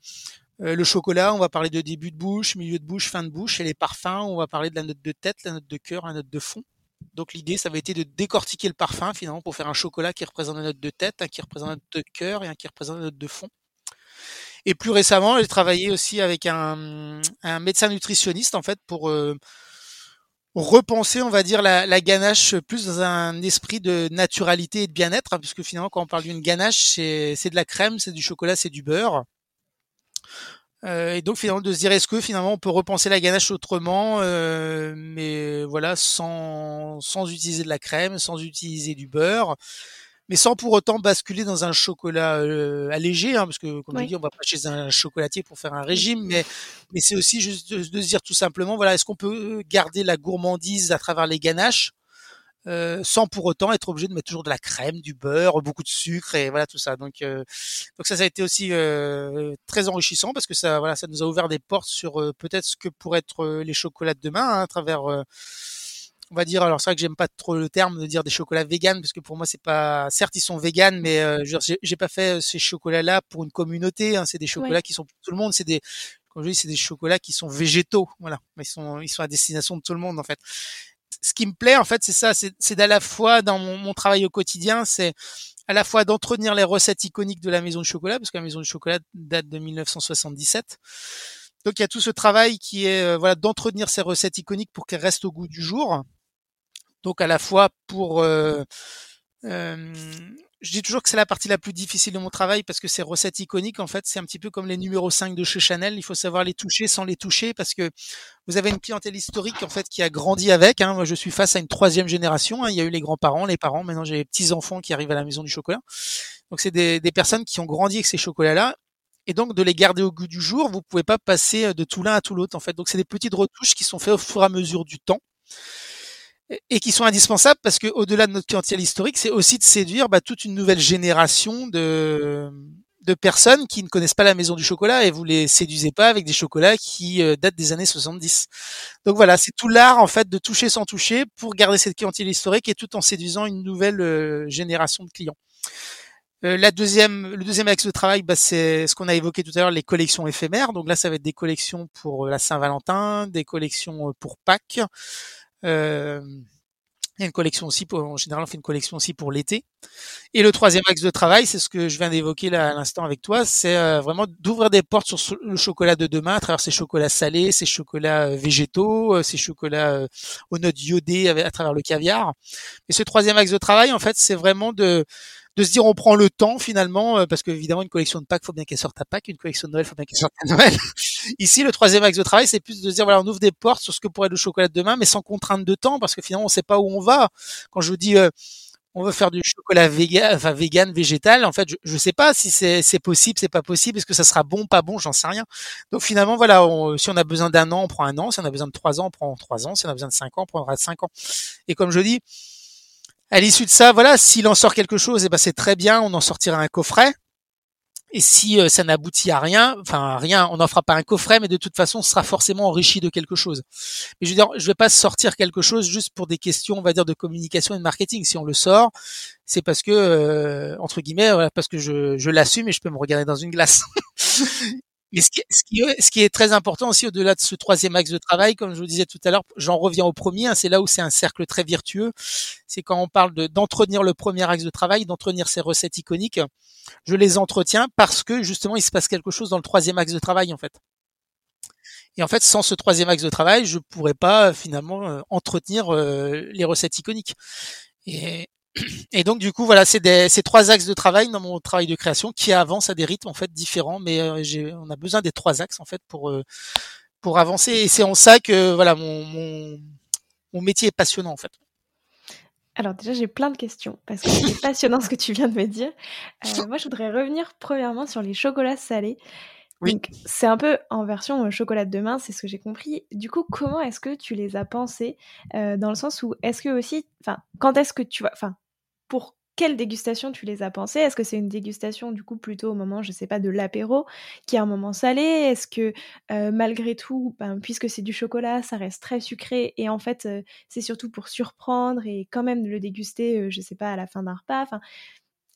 euh, le chocolat, on va parler de début de bouche, milieu de bouche, fin de bouche, et les parfums, on va parler de la note de tête, la note de cœur, la note de fond. Donc l'idée, ça avait été de décortiquer le parfum finalement pour faire un chocolat qui représente une note de tête, un qui représente une note de cœur et un qui représente une note de fond. Et plus récemment, j'ai travaillé aussi avec un, médecin nutritionniste en fait pour euh, repenser, on va dire, la, la, ganache plus dans un esprit de naturalité et de bien-être, hein, puisque finalement, quand on parle d'une ganache, c'est de la crème, c'est du chocolat, c'est du beurre. Euh, et donc finalement de se dire est-ce que finalement on peut repenser la ganache autrement, euh, mais voilà sans sans utiliser de la crème, sans utiliser du beurre, mais sans pour autant basculer dans un chocolat euh, allégé, hein, parce que comme je dis on va pas chez un chocolatier pour faire un régime, mais mais c'est aussi juste de, de, se dire tout simplement voilà est-ce qu'on peut garder la gourmandise à travers les ganaches euh, sans pour autant être obligé de mettre toujours de la crème, du beurre, beaucoup de sucre et voilà tout ça. Donc, euh, donc ça, ça a été aussi euh, très enrichissant parce que ça, voilà, ça nous a ouvert des portes sur euh, peut-être ce que pourraient être euh, les chocolats de demain hein, à travers. on va dire, alors c'est vrai que j'aime pas trop le terme de dire des chocolats véganes parce que pour moi c'est pas, certes ils sont véganes, mais j'ai pas fait ces chocolats-là pour une communauté. Hein, c'est des chocolats qui sont pour tout le monde. C'est des, comme je dis, c'est des chocolats qui sont végétaux, voilà. Ils sont, ils sont à destination de tout le monde en fait ce qui me plaît en fait, c'est ça, c'est d'à la fois dans mon, mon, travail au quotidien, c'est à la fois d'entretenir les recettes iconiques de la maison du chocolat, parce que la maison du chocolat date de 1977. Donc il y a tout ce travail qui est euh, voilà d'entretenir ces recettes iconiques pour qu'elles restent au goût du jour. Donc à la fois pour euh, euh, je dis toujours que c'est la partie la plus difficile de mon travail parce que ces recettes iconiques, en fait, c'est un petit peu comme les numéros 5 de chez Chanel. Il faut savoir les toucher sans les toucher parce que vous avez une clientèle historique, en fait, qui a grandi avec. Hein. Moi, je suis face à une troisième génération. Hein. Il y a eu les grands-parents, les parents. Maintenant, j'ai les petits-enfants qui arrivent à la maison du chocolat. Donc, c'est des, des personnes qui ont grandi avec ces chocolats-là et donc de les garder au goût du jour, vous pouvez pas passer de tout l'un à tout l'autre en fait. Donc c'est des petites retouches qui sont faites au fur et à mesure du temps et qui sont indispensables parce que au-delà de notre clientèle historique, c'est aussi de séduire bah, toute une nouvelle génération de de personnes qui ne connaissent pas la maison du chocolat et vous les séduisez pas avec des chocolats qui euh, datent des années 70. Donc voilà, c'est tout l'art en fait de toucher sans toucher pour garder cette clientèle historique et tout en séduisant une nouvelle euh, génération de clients. Euh, la deuxième, le deuxième axe de travail, bah, c'est ce qu'on a évoqué tout à l'heure, les collections éphémères. Donc là, ça va être des collections pour la Saint-Valentin, des collections pour Pâques, euh, il y a une collection aussi pour, en général, on fait une collection aussi pour l'été. Et le troisième axe de travail, c'est ce que je viens d'évoquer là à l'instant avec toi, c'est euh, vraiment d'ouvrir des portes sur le chocolat de demain à travers ces chocolats salés, ces chocolats euh, végétaux, ces chocolats aux notes iodées à travers le caviar. Et ce troisième axe de travail, en fait, c'est vraiment de de se dire on prend le temps finalement euh, parce que évidemment une collection de Pâques faut bien qu'elle sorte à Pâques, une collection de Noël faut bien qu'elle sorte à Noël. Ici le troisième axe de travail c'est plus de se dire voilà on ouvre des portes sur ce que pourrait être le chocolat de demain mais sans contrainte de temps parce que finalement on sait pas où on va. Quand je vous dis euh, on veut faire du chocolat vegan, enfin vegan, végétal. En fait, je, je sais pas si c'est, c'est possible, c'est pas possible. Est-ce que ça sera bon, pas bon, j'en sais rien. Donc finalement, voilà, si on a besoin d'un an, on prend un an. Si on a besoin de trois ans, on prend trois ans. Si on a besoin de cinq ans, on prendra cinq ans. Et comme je dis, à l'issue de ça, voilà, s'il en sort quelque chose, eh ben c'est très bien, on en sortira un coffret. Et si euh, ça n'aboutit à rien, enfin rien, on n'en fera pas un coffret, mais de toute façon, on sera forcément enrichi de quelque chose. Mais je veux dire, je vais pas sortir quelque chose juste pour des questions, on va dire, de communication et de marketing. Si on le sort, c'est parce que, euh, entre guillemets, voilà, parce que je, je l'assume et je peux me regarder dans une glace. Mais ce qui, ce, qui, ce qui, est très important aussi au-delà de ce troisième axe de travail, comme je vous disais tout à l'heure, j'en reviens au premier, hein, c'est là où c'est un cercle très vertueux, c'est quand on parle d'entretenir le premier axe de travail, d'entretenir ces recettes iconiques, je les entretiens parce que justement il se passe quelque chose dans le troisième axe de travail en fait. Et en fait, sans ce troisième axe de travail, je pourrais pas finalement euh, entretenir euh, les recettes iconiques. Et, et donc du coup voilà, c'est ces trois axes de travail dans mon travail de création qui avancent à des rythmes en fait différents, mais euh, j'ai, on a besoin des trois axes en fait pour euh, pour avancer. Et c'est en ça que voilà mon, mon, mon métier est passionnant en fait. Alors déjà j'ai plein de questions parce que c'est passionnant ce que tu viens de me dire. Euh, moi je voudrais revenir premièrement sur les chocolats salés. Oui. c'est un peu en version chocolat de demain, c'est ce que j'ai compris. Du coup, comment est-ce que tu les as pensés dans le sens où est-ce que aussi, enfin, quand est-ce que tu vas, enfin, pour quelle dégustation tu les as pensées? Est-ce que c'est une dégustation du coup plutôt au moment, je sais pas, de l'apéro, qui est un moment salé? Est-ce que euh, malgré tout, ben, puisque c'est du chocolat, ça reste très sucré et en fait euh, c'est surtout pour surprendre et quand même le déguster, euh, je sais pas, à la fin d'un repas? Enfin,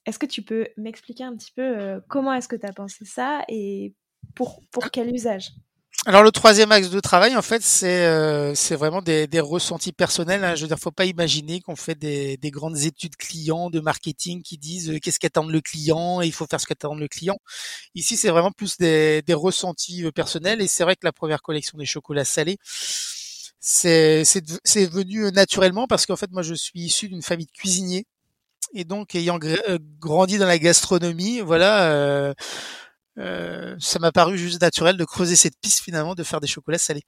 est-ce que tu peux m'expliquer un petit peu comment est-ce que tu as pensé ça et pour, pour quel usage? Alors le troisième axe de travail, en fait, c'est euh, c'est vraiment des, des ressentis personnels. Hein. Je veux dire, faut pas imaginer qu'on fait des, des grandes études clients de marketing qui disent euh, qu'est-ce qu'attend le client et il faut faire ce qu'attend le client. Ici, c'est vraiment plus des, des ressentis euh, personnels et c'est vrai que la première collection des chocolats salés, c'est c'est venu naturellement parce qu'en fait, moi, je suis issu d'une famille de cuisiniers et donc ayant grandi dans la gastronomie, voilà. Euh, ça m'a paru juste naturel de creuser cette piste finalement, de faire des chocolats salés.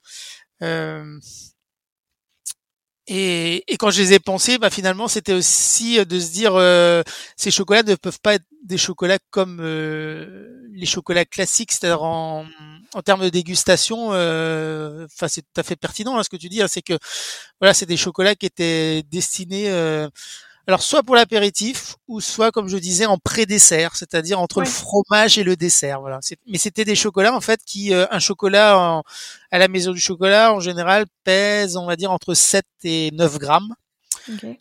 Euh, et, et, quand je les ai pensés, bah finalement, c'était aussi de se dire euh, ces chocolats ne peuvent pas être des chocolats comme euh, les chocolats classiques, c'est-à-dire en, en termes de dégustation. Enfin, c'est tout à fait pertinent hein, ce que tu dis. Hein, c'est que voilà, c'est des chocolats qui étaient destinés alors soit pour l'apéritif ou soit comme je disais en pré-dessert, c'est-à-dire entre le fromage et le dessert. Voilà. Mais c'était des chocolats en fait qui euh, un chocolat à la maison du chocolat en général pèse on va dire entre 7 et 9 grammes.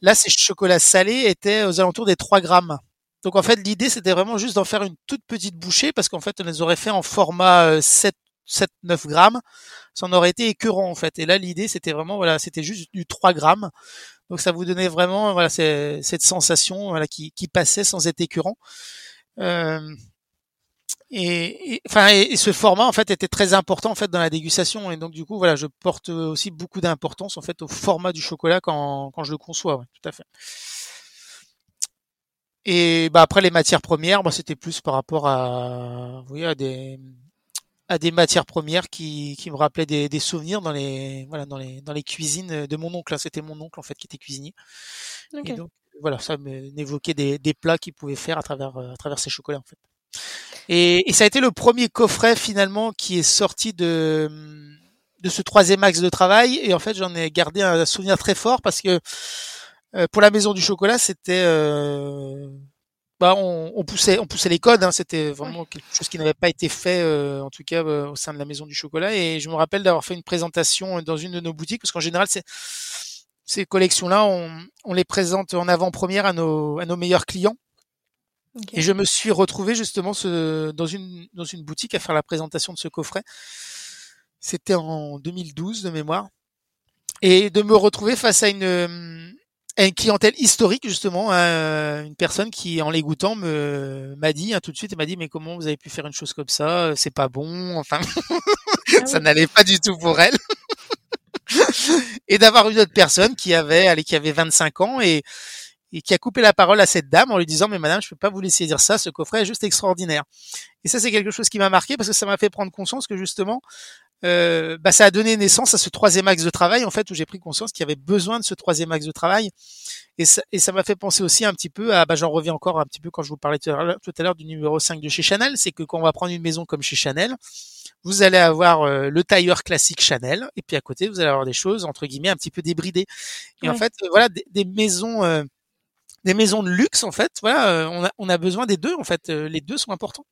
Là ces chocolats salés étaient aux alentours des 3 grammes. Donc en fait l'idée c'était vraiment juste d'en faire une toute petite bouchée parce qu'en fait on les aurait fait en format 7 7 9 grammes, ça en aurait été écœurant en fait. Et là l'idée c'était vraiment voilà, c'était juste du 3 grammes. Donc ça vous donnait vraiment voilà cette sensation voilà qui, qui passait sans être écœurant. Euh, et, enfin et, ce format en fait était très important en fait dans la dégustation et donc du coup voilà je porte aussi beaucoup d'importance en fait au format du chocolat quand, quand je le conçois ouais, tout à fait Et bah après les matières premières, moi c'était plus par rapport à, oui, à des à des matières premières qui, qui me rappelaient des, des souvenirs dans les voilà dans les dans les cuisines de mon oncle. Hein. C'était mon oncle en fait qui était cuisinier. Et donc voilà, ça m'évoquait des, des plats qu'il pouvait faire à travers à travers ces chocolats en fait. Et, et, ça a été le premier coffret finalement qui est sorti de de ce troisième axe de travail. Et en fait, j'en ai gardé un souvenir très fort parce que euh, pour la maison du chocolat, c'était euh, bah, on, on, poussait, on poussait les codes. Hein, c'était vraiment quelque chose qui n'avait pas été fait, euh, en tout cas au sein de la maison du chocolat. Et je me rappelle d'avoir fait une présentation dans une de nos boutiques, parce qu'en général, c'est, ces collections-là, on, on, les présente en avant-première à nos, à nos meilleurs clients. Et je me suis retrouvé justement ce, dans une dans une boutique à faire la présentation de ce coffret. C'était en 2012 de mémoire. Et de me retrouver face à une une clientèle historique justement, hein, une personne qui en les goûtant me m'a dit hein, tout de suite, elle m'a dit mais comment vous avez pu faire une chose comme ça? C'est pas bon. Enfin, ah ça n'allait pas du tout pour elle. et d'avoir une autre personne qui avait, allez, qui avait 25 ans et, et qui a coupé la parole à cette dame en lui disant mais madame je peux pas vous laisser dire ça ce coffret est juste extraordinaire et ça c'est quelque chose qui m'a marqué parce que ça m'a fait prendre conscience que justement euh, bah, ça a donné naissance à ce troisième axe de travail en fait où j'ai pris conscience qu'il y avait besoin de ce troisième axe de travail. Et ça et ça m'a fait penser aussi un petit peu à bah, j'en reviens encore un petit peu quand je vous parlais tout à l'heure du numéro 5 de chez Chanel. C'est que quand on va prendre une maison comme chez Chanel vous allez avoir euh, le tailleur classique Chanel. Et puis à côté vous allez avoir des choses entre guillemets un petit peu débridées. Et en fait euh, voilà des, des maisons des maisons de luxe en fait voilà on a on a besoin des deux en fait. Les deux sont importants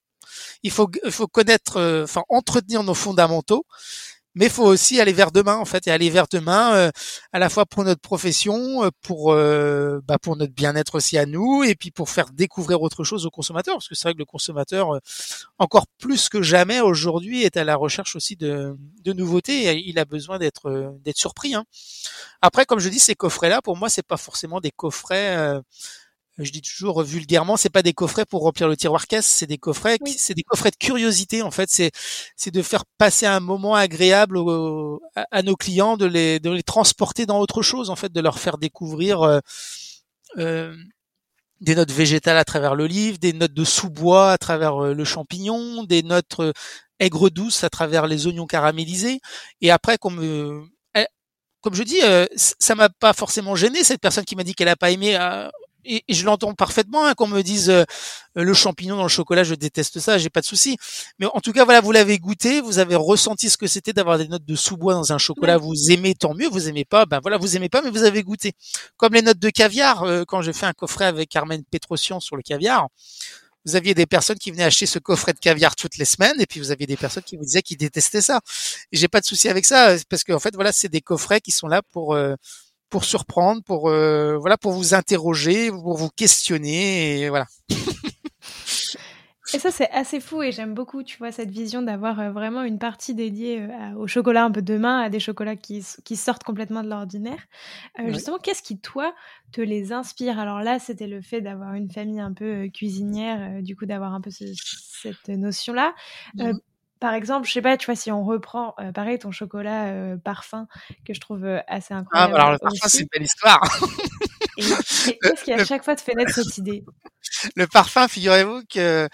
il faut, il faut connaître, euh, enfin entretenir nos fondamentaux, mais il faut aussi aller vers demain en fait et aller vers demain euh, à la fois pour notre profession, euh, pour bah, pour notre bien-être aussi à nous et puis pour faire découvrir autre chose aux consommateurs parce que c'est vrai que le consommateur encore plus que jamais aujourd'hui est à la recherche aussi de, de nouveautés il a besoin d'être d'être surpris. Hein. Après comme je dis ces coffrets là pour moi c'est pas forcément des coffrets je dis toujours vulgairement, c'est pas des coffrets pour remplir le tiroir caisse, c'est des coffrets, c'est des coffrets de curiosité en fait. C'est c'est de faire passer un moment agréable à, nos clients, de les de les transporter dans autre chose en fait, de leur faire découvrir euh, euh, des notes végétales à travers l'olive, des notes de sous-bois à travers euh, le champignon, des notes aigres douces à travers les oignons caramélisés. Et après, comme eh, comme je dis, ça m'a pas forcément gêné cette personne qui m'a dit qu'elle a pas aimé et, je l'entends parfaitement hein, qu'on me dise euh, le champignon dans le chocolat, je déteste ça, j'ai pas de souci. Mais en tout cas, voilà, vous l'avez goûté, vous avez ressenti ce que c'était d'avoir des notes de sous-bois dans un chocolat. Vous aimez, tant mieux. Vous aimez pas, ben voilà, vous aimez pas, mais vous avez goûté. Comme les notes de caviar, euh, quand j'ai fait un coffret avec Carmen Petrosian sur le caviar. Vous aviez des personnes qui venaient acheter ce coffret de caviar toutes les semaines, et puis vous aviez des personnes qui vous disaient qu'ils détestaient ça. Et j'ai pas de souci avec ça, parce qu'en fait, voilà, c'est des coffrets qui sont là pour euh, pour surprendre, pour euh, voilà, pour vous interroger, pour vous questionner, et voilà. Et ça, c'est assez fou et j'aime beaucoup, tu vois, cette vision d'avoir euh, vraiment une partie dédiée euh, au chocolat un peu demain, à des chocolats qui, qui sortent complètement de l'ordinaire. Justement, qu'est-ce qui, toi, te les inspire? Alors là, c'était le fait d'avoir une famille un peu cuisinière, du coup, d'avoir un peu cette notion-là. Mmh par exemple, je sais pas, tu vois, si on reprend, euh, pareil, ton chocolat euh, parfum, que je trouve euh, assez ah, incroyable. Ah, alors le parfum, c'est une belle histoire. qu'est-ce qui à chaque fois te fait naître cette idée? Le parfum, figurez-vous que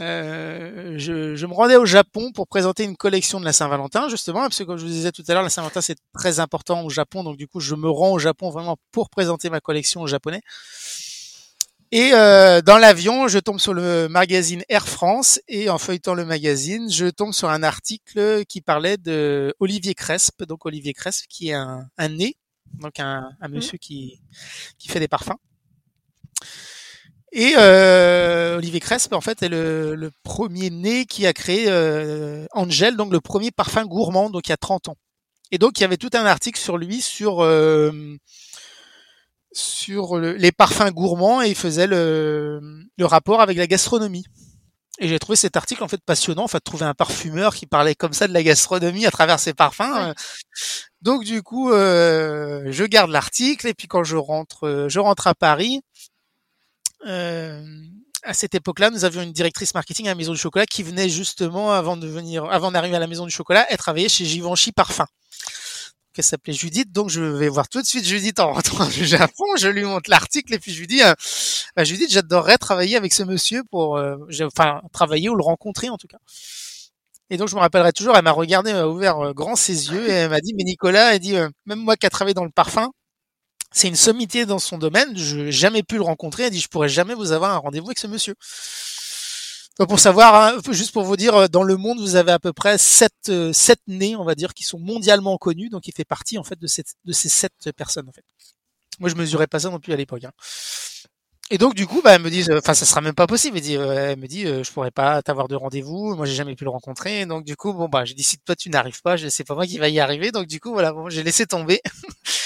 je, je, me rendais au Japon pour présenter une collection de la Saint-Valentin, justement, parce que comme je vous disais tout à l'heure, la Saint-Valentin c'est très important au Japon, donc du coup je me rends au Japon vraiment pour présenter ma collection aux Japonais. Et euh, dans l'avion, je tombe sur le magazine Air France et en feuilletant le magazine, je tombe sur un article qui parlait de Olivier Crespe. Donc Olivier Crespe qui est un, un nez, donc un, un mmh. monsieur qui, qui fait des parfums. Et euh, Olivier Crespe, en fait, est le, le, premier né qui a créé euh, Angel, donc le premier parfum gourmand, donc il y a 30 ans. Et donc il y avait tout un article sur lui, sur euh, sur les parfums gourmands et il faisait le, le rapport avec la gastronomie. Et j'ai trouvé cet article en fait passionnant, en fait, trouver un parfumeur qui parlait comme ça de la gastronomie à travers ses parfums. Donc du coup, euh, je garde l'article et puis quand je rentre, je rentre à Paris. Euh, à cette époque-là, nous avions une directrice marketing à la Maison du Chocolat qui venait justement avant de venir, avant d'arriver à la Maison du Chocolat, elle travaillait chez Givenchy Parfum. Qu'elle s'appelait Judith, donc je vais voir tout de suite Judith en rentrant du Japon, je lui montre l'article et puis je lui dis, euh, bah, Judith, j'adorerais travailler avec ce monsieur pour, euh, enfin, travailler ou le rencontrer en tout cas. Et donc je me rappellerai toujours, elle m'a regardé, elle m'a ouvert euh, grand ses yeux et elle m'a dit, mais Nicolas, elle dit, même moi qui a travaillé dans le parfum, c'est une sommité dans son domaine, je n'ai jamais pu le rencontrer, elle dit, je pourrais jamais vous avoir un rendez-vous avec ce monsieur pour savoir, hein, juste pour vous dire, euh, dans le monde, vous avez à peu près sept, euh, sept nés, on va dire, qui sont mondialement connus. Donc, il fait partie en fait de, cette, de ces sept personnes. En fait. Moi, je mesurais pas ça non plus à l'époque. Hein. Et donc, du coup, bah, elle me dit, euh, enfin, ça sera même pas possible. Elle, dit, elle me dit, je pourrais pas t'avoir de rendez-vous. Moi, j'ai jamais pu le rencontrer. Donc, du coup, bon, bah, j'ai dit, si toi tu n'arrives pas, je sais pas moi qui va y arriver. Donc, du coup, voilà, bon, j'ai laissé tomber.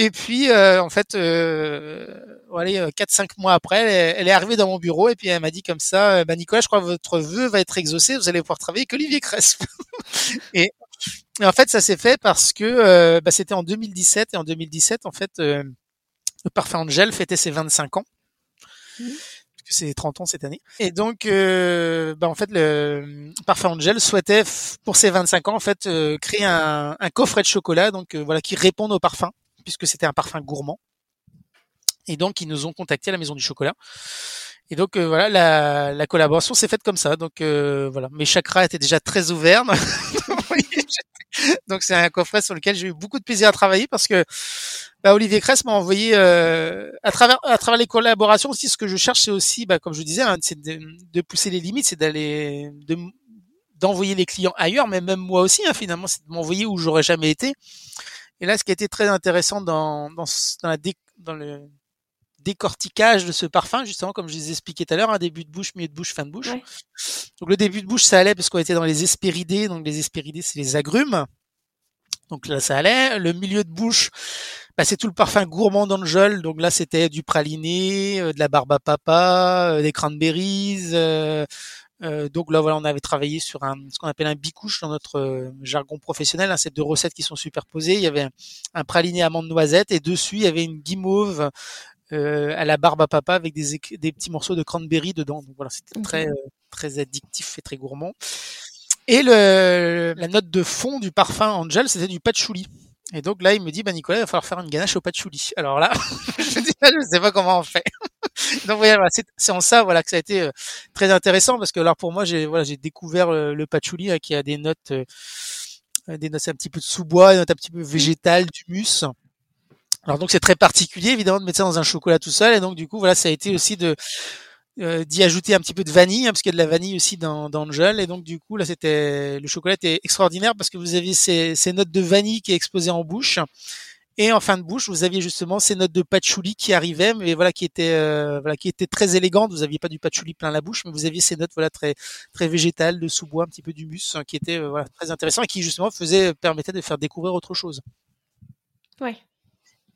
Et puis, euh, en fait, euh, 4-5 euh, mois après, elle est, arrivée dans mon bureau et puis elle m'a dit comme ça, bah Nicolas, je crois que votre vœu va être exaucé, vous allez pouvoir travailler avec Olivier Cresp. et, en fait, ça s'est fait parce que bah, c'était en 2017 et en 2017, en fait, le Parfum Angel fêtait ses 25 ans. Mmh. que c'est 30 ans cette année. Et donc, bah, en fait, le Parfum Angel souhaitait, pour ses 25 ans, en fait, créer un, un, coffret de chocolat, donc voilà, qui réponde au parfum puisque c'était un parfum gourmand. Et donc, ils nous ont contacté à la Maison du Chocolat. Et donc, euh, voilà, la, la collaboration s'est faite comme ça. Donc, euh, voilà, mes chakras étaient déjà très ouverts. donc, c'est un coffret sur lequel j'ai eu beaucoup de plaisir à travailler parce que bah, Olivier Cress m'a envoyé euh, à travers à travers les collaborations aussi. Ce que je cherche, c'est aussi, bah, comme je disais, hein, c'est de, de, pousser les limites, c'est d'aller de d'envoyer les clients ailleurs, mais même moi aussi, hein, finalement, c'est de m'envoyer où j'aurais jamais été. Et là, ce qui a été très intéressant dans, dans, dans, la dans le décortiquage de ce parfum, justement, comme je vous ai expliqué tout à l'heure, un début de bouche, milieu de bouche, fin de bouche. Donc le début de bouche, ça allait parce qu'on était dans les espéridés. Donc les espéridés, c'est les agrumes. Donc là, ça allait. Le milieu de bouche, bah, c'est tout le parfum gourmand d'Angel. Donc là, c'était du praliné, euh, de la barbe à papa, euh, des cranberries, euh, euh, donc là, voilà, on avait travaillé sur un, ce qu'on appelle un bicouche dans notre euh, jargon professionnel. Hein, c'est deux recettes qui sont superposées. Il y avait un, praliné amande noisette et dessus il y avait une guimauve euh, à la barbe à papa avec des, des petits morceaux de cranberry dedans. Donc voilà, c'était très très addictif et très gourmand. Et le, la note de fond du parfum Angel, c'était du patchouli. Et donc là, il me dit, bah Nicolas, il va falloir faire une ganache au patchouli. Alors là, je dis, je sais pas comment on fait. donc voilà, c'est en ça voilà que ça a été euh, très intéressant parce que alors pour moi, j'ai voilà, j'ai découvert le, patchouli hein, qui a des notes, euh, des notes un petit peu de sous-bois, des notes un petit peu végétales, d'humus. Alors donc c'est très particulier évidemment de mettre ça dans un chocolat tout seul et donc du coup voilà ça a été aussi de euh, d'y ajouter un petit peu de vanille, hein, parce qu'il y a de la vanille aussi dans, dans le gel. Et donc du coup là c'était le chocolat était extraordinaire parce que vous aviez ces, ces notes de vanille qui explosaient en bouche. Et en fin de bouche, vous aviez justement ces notes de patchouli qui arrivaient, mais voilà qui étaient euh, voilà qui étaient très élégantes. Vous aviez pas du patchouli plein la bouche, mais vous aviez ces notes voilà très très végétales, de sous-bois, un petit peu d'humus, hein, qui étaient euh, voilà très intéressants et qui justement faisaient permettaient de faire découvrir autre chose. Ouais.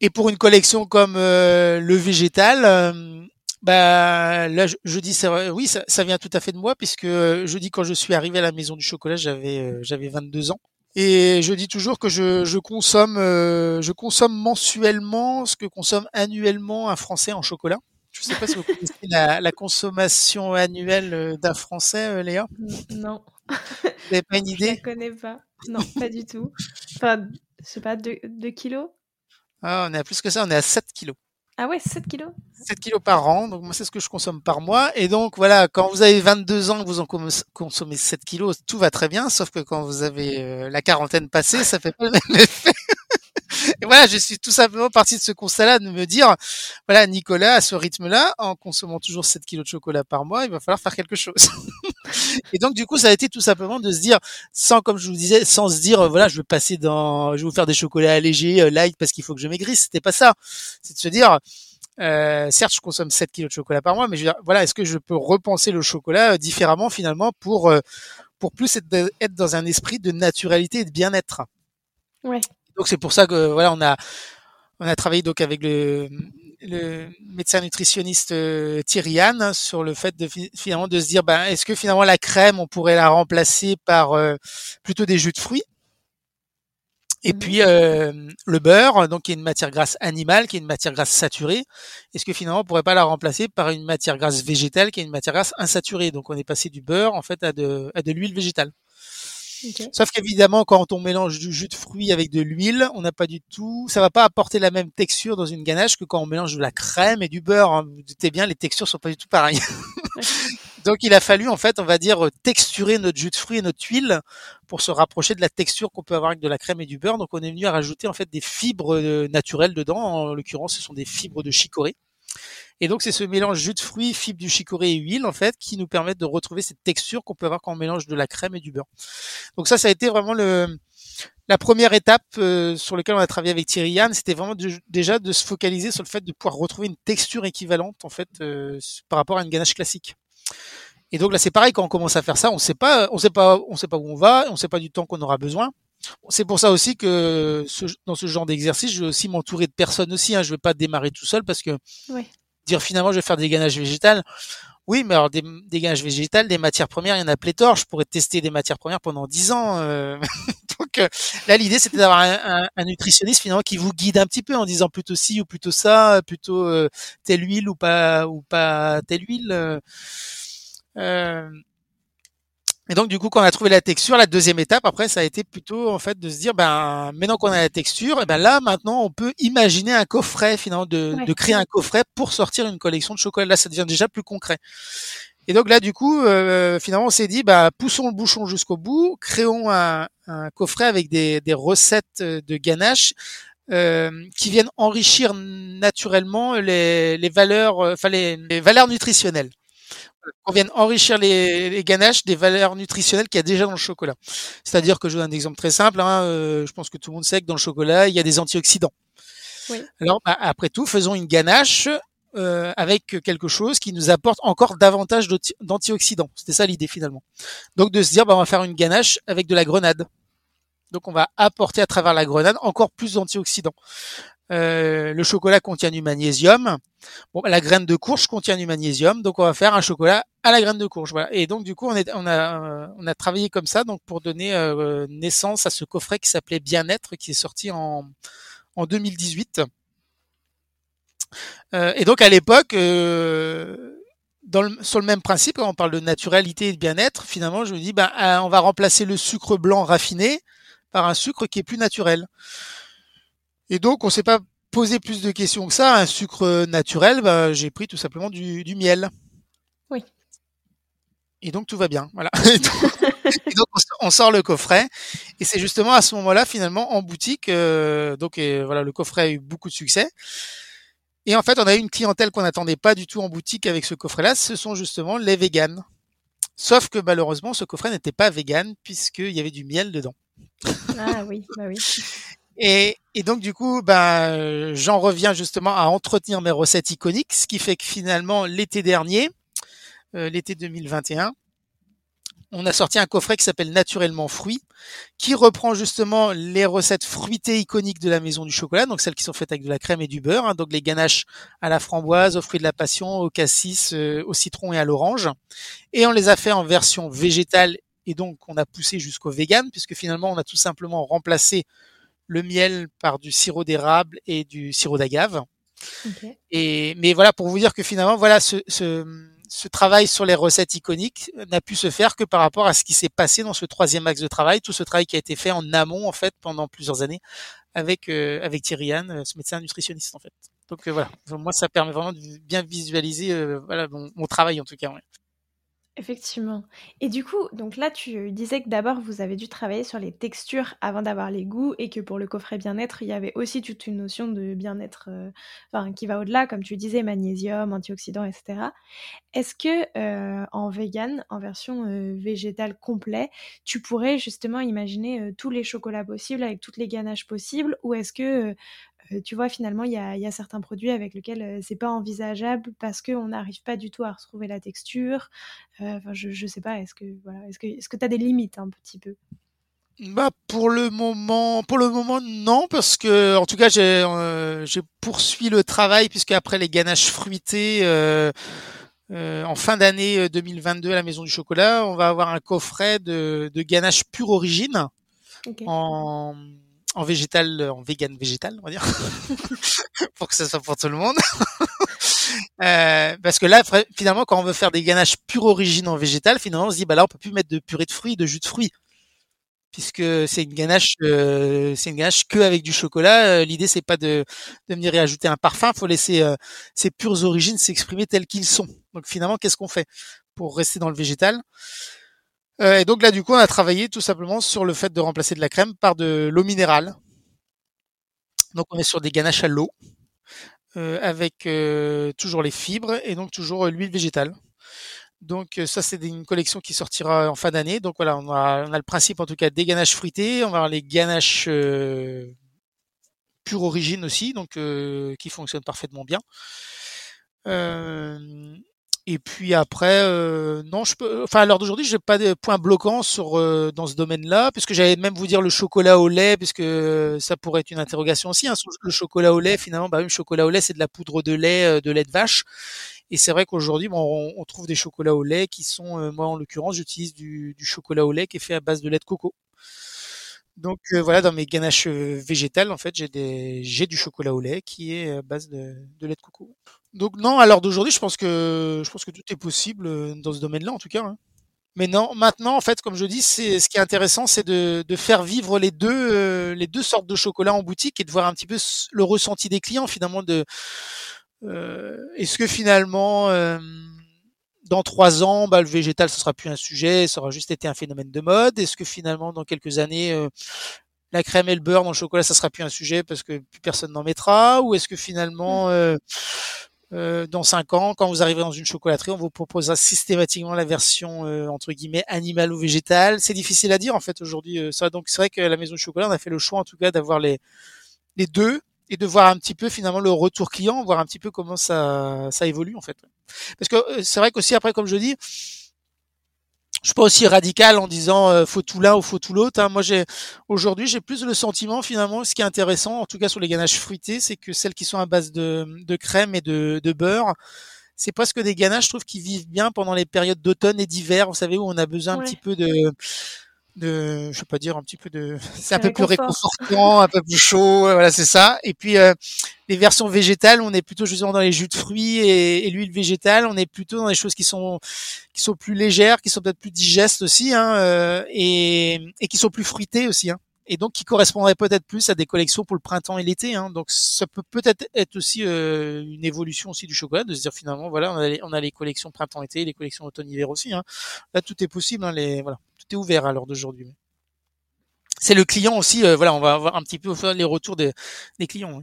Et pour une collection comme le végétal, bah là, je, dis c'est oui, ça, ça, vient tout à fait de moi puisque euh, je dis quand je suis arrivé à la maison du chocolat, j'avais euh, j'avais 22 ans. Et je dis toujours que je, je consomme euh, je consomme mensuellement ce que consomme annuellement un Français en chocolat. Je sais pas si vous connaissez la, la, consommation annuelle d'un Français, Léa. Non. Vous n'avez pas une idée? Je ne connais pas. Non, pas du tout. Enfin, je sais pas, 2 kilos? Ah, on est à plus que ça, on est à 7 kilos. Ah ouais, 7 kilos? 7 kilos par an, donc moi c'est ce que je consomme par mois. Et donc voilà, quand vous avez 22 ans que vous en consommez 7 kilos, tout va très bien, sauf que quand vous avez euh, la quarantaine passée, ça fait pas le même effet. Et voilà, je suis tout simplement parti de ce constat-là, de me dire, voilà, Nicolas, à ce rythme-là, en consommant toujours 7 kilos de chocolat par mois, il va falloir faire quelque chose. et donc, du coup, ça a été tout simplement de se dire, sans, comme je vous disais, sans se dire, voilà, je vais passer dans, je vais vous faire des chocolats allégés, euh, light, parce qu'il faut que je maigrisse. C'était pas ça. C'est de se dire, euh, certes, je consomme 7 kilos de chocolat par mois, mais je veux dire, voilà, est-ce que je peux repenser le chocolat euh, différemment finalement pour euh, pour plus être, être, dans un esprit de naturalité et de bien-être? Ouais. Donc c'est pour ça que voilà, on a on a travaillé donc avec le, le médecin nutritionniste euh, Thierry Anne sur le fait de finalement de se dire ben est-ce que finalement la crème on pourrait la remplacer par euh, plutôt des jus de fruits? Et mmh. puis euh, le beurre, donc qui est une matière grasse animale, qui est une matière grasse saturée, est-ce que finalement on pourrait pas la remplacer par une matière grasse végétale, qui est une matière grasse insaturée? Donc on est passé du beurre en fait à de, à de l'huile végétale. Sauf qu'évidemment, quand on mélange du jus de fruits avec de l'huile, on n'a pas du tout, ça va pas apporter la même texture dans une ganache que quand on mélange de la crème et du beurre. Hein. Vous doutez bien, les textures sont pas du tout pareilles. Donc il a fallu en fait, on va dire, texturer notre jus de fruits et notre huile pour se rapprocher de la texture qu'on peut avoir avec de la crème et du beurre. Donc on est venu à rajouter en fait des fibres euh, naturelles dedans. En l'occurrence, ce sont des fibres de chicorée. Et donc c'est ce mélange jus de fruits, fibres du chicorée et huile en fait qui nous permettent de retrouver cette texture qu'on peut avoir quand on mélange de la crème et du beurre. Donc ça, ça a été vraiment la première étape euh, sur laquelle on a travaillé avec Thierry Yann, c'était vraiment déjà de se focaliser sur le fait de pouvoir retrouver une texture équivalente en fait euh, par rapport à une ganache classique. Et donc là, c'est pareil quand on commence à faire ça, on sait pas, on sait pas, on sait pas où on va, on sait pas du temps qu'on aura besoin. C'est pour ça aussi que ce, dans ce genre d'exercice, je vais aussi m'entourer de personnes aussi. Hein. Je vais pas démarrer tout seul parce que dire finalement je vais faire des ganaches végétales. Oui, mais alors des, des ganaches végétales, des matières premières, il y en a pléthore. Je pourrais tester des matières premières pendant dix ans. Euh. Donc euh, là, l'idée c'était d'avoir un, un, nutritionniste finalement qui vous guide un petit peu en disant plutôt ci ou plutôt ça, plutôt euh, telle huile ou pas ou pas telle huile. Euh, et donc du coup, quand on a trouvé la texture, la deuxième étape après, ça a été plutôt en fait de se dire, ben maintenant qu'on a la texture, et ben là maintenant on peut imaginer un coffret finalement, de, de créer un coffret pour sortir une collection de chocolat. Là, ça devient déjà plus concret. Et donc là, du coup, euh, finalement, on s'est dit, bah, poussons le bouchon jusqu'au bout, créons un, un, coffret avec des, des recettes de ganache euh, qui viennent enrichir naturellement les, les valeurs, enfin les, les valeurs nutritionnelles qu'on vienne enrichir les, les, ganaches des valeurs nutritionnelles qu'il y a déjà dans le chocolat. C'est-à-dire que je donne un exemple très simple. Hein, euh, je pense que tout le monde sait que dans le chocolat, il y a des antioxydants. Oui. Alors, bah, après tout, faisons une ganache euh, avec quelque chose qui nous apporte encore davantage d'antioxydants. C'était ça l'idée finalement. Donc de se dire, bah, on va faire une ganache avec de la grenade. Donc on va apporter à travers la grenade encore plus d'antioxydants. Euh, le chocolat contient du magnésium. Bon, la graine de courge contient du magnésium, donc on va faire un chocolat à la graine de courge. Et donc du coup, on, est, on, a, travaillé comme ça, donc pour donner euh, naissance à ce coffret qui s'appelait Bien-être, qui est sorti en, en 2018. Euh, et donc à l'époque, euh, dans le, sur le même principe, quand on parle de naturalité et de bien-être, finalement, je me dis, ben, on va remplacer le sucre blanc raffiné par un sucre qui est plus naturel. Et donc, on s'est pas posé plus de questions que ça. Un sucre naturel, bah, j'ai pris tout simplement du, du, miel. Oui. Et donc tout va bien, voilà. et donc, on sort le coffret, et c'est justement à ce moment-là, finalement, en boutique. Euh, donc voilà, le coffret a eu beaucoup de succès. Et en fait, on a eu une clientèle qu'on n'attendait pas du tout en boutique avec ce coffret-là. Ce sont justement les véganes. Sauf que malheureusement, ce coffret n'était pas vegan puisqu'il y avait du miel dedans. Ah oui, bah oui. Et, donc du coup, ben, j'en reviens justement à entretenir mes recettes iconiques, ce qui fait que finalement l'été dernier, euh, l'été 2021, on a sorti un coffret qui s'appelle Naturellement Fruits, qui reprend justement les recettes fruitées iconiques de la maison du chocolat, donc celles qui sont faites avec de la crème et du beurre, hein, donc les ganaches à la framboise, aux fruits de la passion, au cassis, euh, au citron et à l'orange. Et on les a fait en version végétale et donc on a poussé jusqu'au vegan, puisque finalement on a tout simplement remplacé le miel par du sirop d'érable et du sirop d'agave. Et mais voilà pour vous dire que finalement voilà ce, ce, ce travail sur les recettes iconiques n'a pu se faire que par rapport à ce qui s'est passé dans ce troisième axe de travail, tout ce travail qui a été fait en amont en fait pendant plusieurs années avec euh, avec Thierry Anne, euh, ce médecin nutritionniste en fait. Donc euh, voilà, moi ça permet vraiment de bien visualiser voilà mon, mon, travail en tout cas. Ouais. Effectivement. Et du coup, donc là, tu disais que d'abord, vous avez dû travailler sur les textures avant d'avoir les goûts et que pour le coffret bien-être, il y avait aussi toute une notion de bien-être euh, enfin, qui va au-delà, comme tu disais, magnésium, antioxydants, etc. Est-ce que euh, en vegan, en version euh, végétale complet, tu pourrais justement imaginer tous les chocolats possibles avec toutes les ganaches possibles ou est-ce que tu vois, finalement, il y a, certains produits avec lesquels euh, c'est pas envisageable parce qu'on n'arrive pas du tout à retrouver la texture. Euh, enfin, je, je sais pas, est-ce que voilà, est-ce que est-ce que tu as des limites un petit peu? Bah pour le moment, pour le moment non parce que en tout cas j'ai j'ai poursuivi le travail puisque après les ganaches fruitées en fin d'année 2022 à la Maison du Chocolat, on va avoir un coffret de, de ganache pure origine en en végétal, euh, en vegan végétal, on va dire, pour que ça soit pour tout le monde. euh, parce que là, finalement, quand on veut faire des ganaches pure origine en végétal, finalement, on se dit, bah là, on peut plus mettre de purée de fruits, de jus de fruits. puisque c'est une ganache, euh, c'est une ganache que avec du chocolat. L'idée c'est pas de, venir y ajouter un parfum, faut laisser ses pures origines s'exprimer telles qu'ils sont. Donc finalement, qu'est-ce qu'on fait pour rester dans le végétal? Et donc là, du coup, on a travaillé tout simplement sur le fait de remplacer de la crème par de l'eau minérale. Donc on est sur des ganaches à l'eau avec toujours les fibres et donc toujours l'huile végétale. Donc ça c'est une collection qui sortira en fin d'année. Donc voilà, on a, on a, le principe en tout cas des ganaches fruitées, on va avoir les ganaches euh, pure origine aussi, donc euh, qui fonctionnent parfaitement bien. Euh, et puis après, euh, non, je peux. Enfin, à l'heure d'aujourd'hui, j'ai pas de points bloquants sur euh, dans ce domaine-là, puisque j'allais même vous dire le chocolat au lait, puisque ça pourrait être une interrogation aussi. Hein, le chocolat au lait, finalement, bah, le chocolat au lait, c'est de la poudre de lait, euh, de lait de vache. Et c'est vrai qu'aujourd'hui, bon, on, trouve des chocolats au lait qui sont, moi en l'occurrence, j'utilise du, du, chocolat au lait qui est fait à base de lait de coco. Donc voilà, dans mes ganaches végétales, en fait, j'ai des, j'ai du chocolat au lait qui est à base de, de lait de coco. Donc non, à l'heure d'aujourd'hui, je pense que je pense que tout est possible euh, dans ce domaine-là, en tout cas. Hein. Mais non, maintenant, en fait, comme je dis, c'est ce qui est intéressant, c'est de, de, faire vivre les deux euh, les deux sortes de chocolat en boutique et de voir un petit peu le ressenti des clients finalement. De euh, est-ce que finalement euh, dans trois ans, bah, le végétal ce sera plus un sujet, ça aura juste été un phénomène de mode? Est-ce que finalement dans quelques années la crème et le beurre dans le chocolat, ça sera plus un sujet parce que plus personne n'en mettra? Ou est-ce que finalement, mmh. Euh, dans cinq ans, quand vous arriverez dans une chocolaterie, on vous proposera systématiquement la version euh, entre guillemets animale ou végétale. C'est difficile à dire en fait aujourd'hui. Euh, ça, donc c'est vrai que la maison du chocolat, on a fait le choix en tout cas d'avoir les les deux et de voir un petit peu finalement le retour client, voir un petit peu comment ça ça évolue en fait. Parce que c'est vrai qu'aussi après, comme je dis, je suis pas aussi radical en disant euh, faut tout l'un ou faut tout l'autre. Hein. Moi, j'ai aujourd'hui, j'ai plus le sentiment finalement. Ce qui est intéressant, en tout cas sur les ganaches fruitées, c'est que celles qui sont à base de, de crème et de, de beurre, c'est presque des ganaches, je trouve, qui vivent bien pendant les périodes d'automne et d'hiver. Vous savez où on a besoin un petit peu de de, je sais pas dire, un petit peu de, c'est un peu plus réconfortant, un peu plus chaud, voilà, c'est ça. Et puis euh, les versions végétales, on est plutôt justement dans les jus de fruits et, et l'huile végétale, on est plutôt dans des choses qui sont qui sont plus légères, qui sont peut-être plus digestes aussi, hein, euh, et, et qui sont plus fruitées aussi. Hein et donc qui correspondraient peut-être plus à des collections pour le printemps et l'été. Hein. Donc ça peut peut-être être aussi euh, une évolution aussi du chocolat, de se dire finalement voilà on a les, on a les collections printemps-été, les collections automne-hiver aussi. Hein. Là tout est possible, hein, les, voilà, ouvert à l'heure d'aujourd'hui. C'est le client aussi, euh, voilà, on va avoir un petit peu les retours des, clients.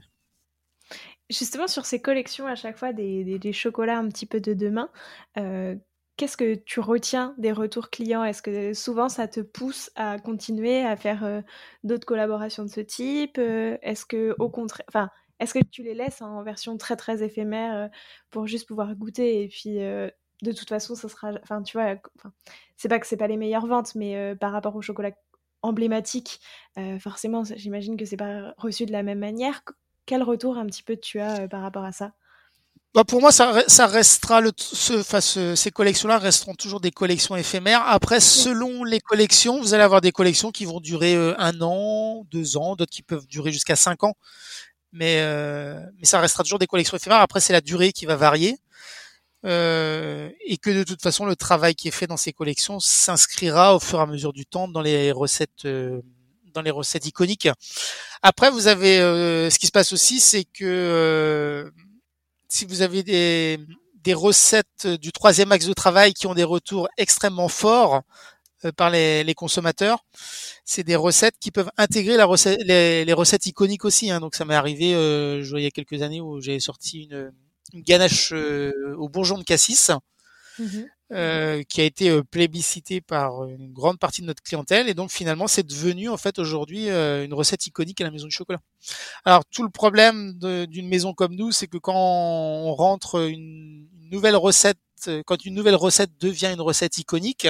Justement sur ces collections à chaque fois des, chocolats un petit peu de demain, euh, qu'est-ce que tu retiens des retours clients? Est-ce que souvent ça te pousse à continuer à faire euh, d'autres collaborations de ce type Est-ce que au contraire, enfin, est-ce que tu les laisses en version très très éphémère pour juste pouvoir goûter et puis de toute façon ça sera, enfin tu vois, c'est pas que c'est pas les meilleures ventes, mais par rapport au chocolat emblématique, forcément j'imagine que c'est pas reçu de la même manière. Quel retour un petit peu tu as par rapport à ça? Bah pour moi, ça, ça restera le, ce, enfin, ces collections-là resteront toujours des collections éphémères. Après, selon les collections, vous allez avoir des collections qui vont durer euh, un an, deux ans, d'autres qui peuvent durer jusqu'à cinq ans. Mais, euh, mais ça restera toujours des collections éphémères. Après, c'est la durée qui va varier. Euh, et que de toute façon, le travail qui est fait dans ces collections s'inscrira au fur et à mesure du temps dans les recettes, euh, dans les recettes iconiques. Après, vous avez, ce qui se passe aussi, c'est que si vous avez des, des recettes du troisième axe de travail qui ont des retours extrêmement forts euh, par les, les consommateurs, c'est des recettes qui peuvent intégrer la recette, les, les recettes iconiques aussi. Hein. Donc ça m'est arrivé, euh, je vois, il y a quelques années où j'ai sorti une, une ganache euh, au bourgeon de cassis. Mmh euh, qui a été euh, plébiscité par une grande partie de notre clientèle et donc finalement c'est devenu en fait aujourd'hui euh, une recette iconique à la maison du chocolat. Alors tout le problème d'une maison comme nous, c'est que quand on rentre une, nouvelle recette, quand une nouvelle recette devient une recette iconique,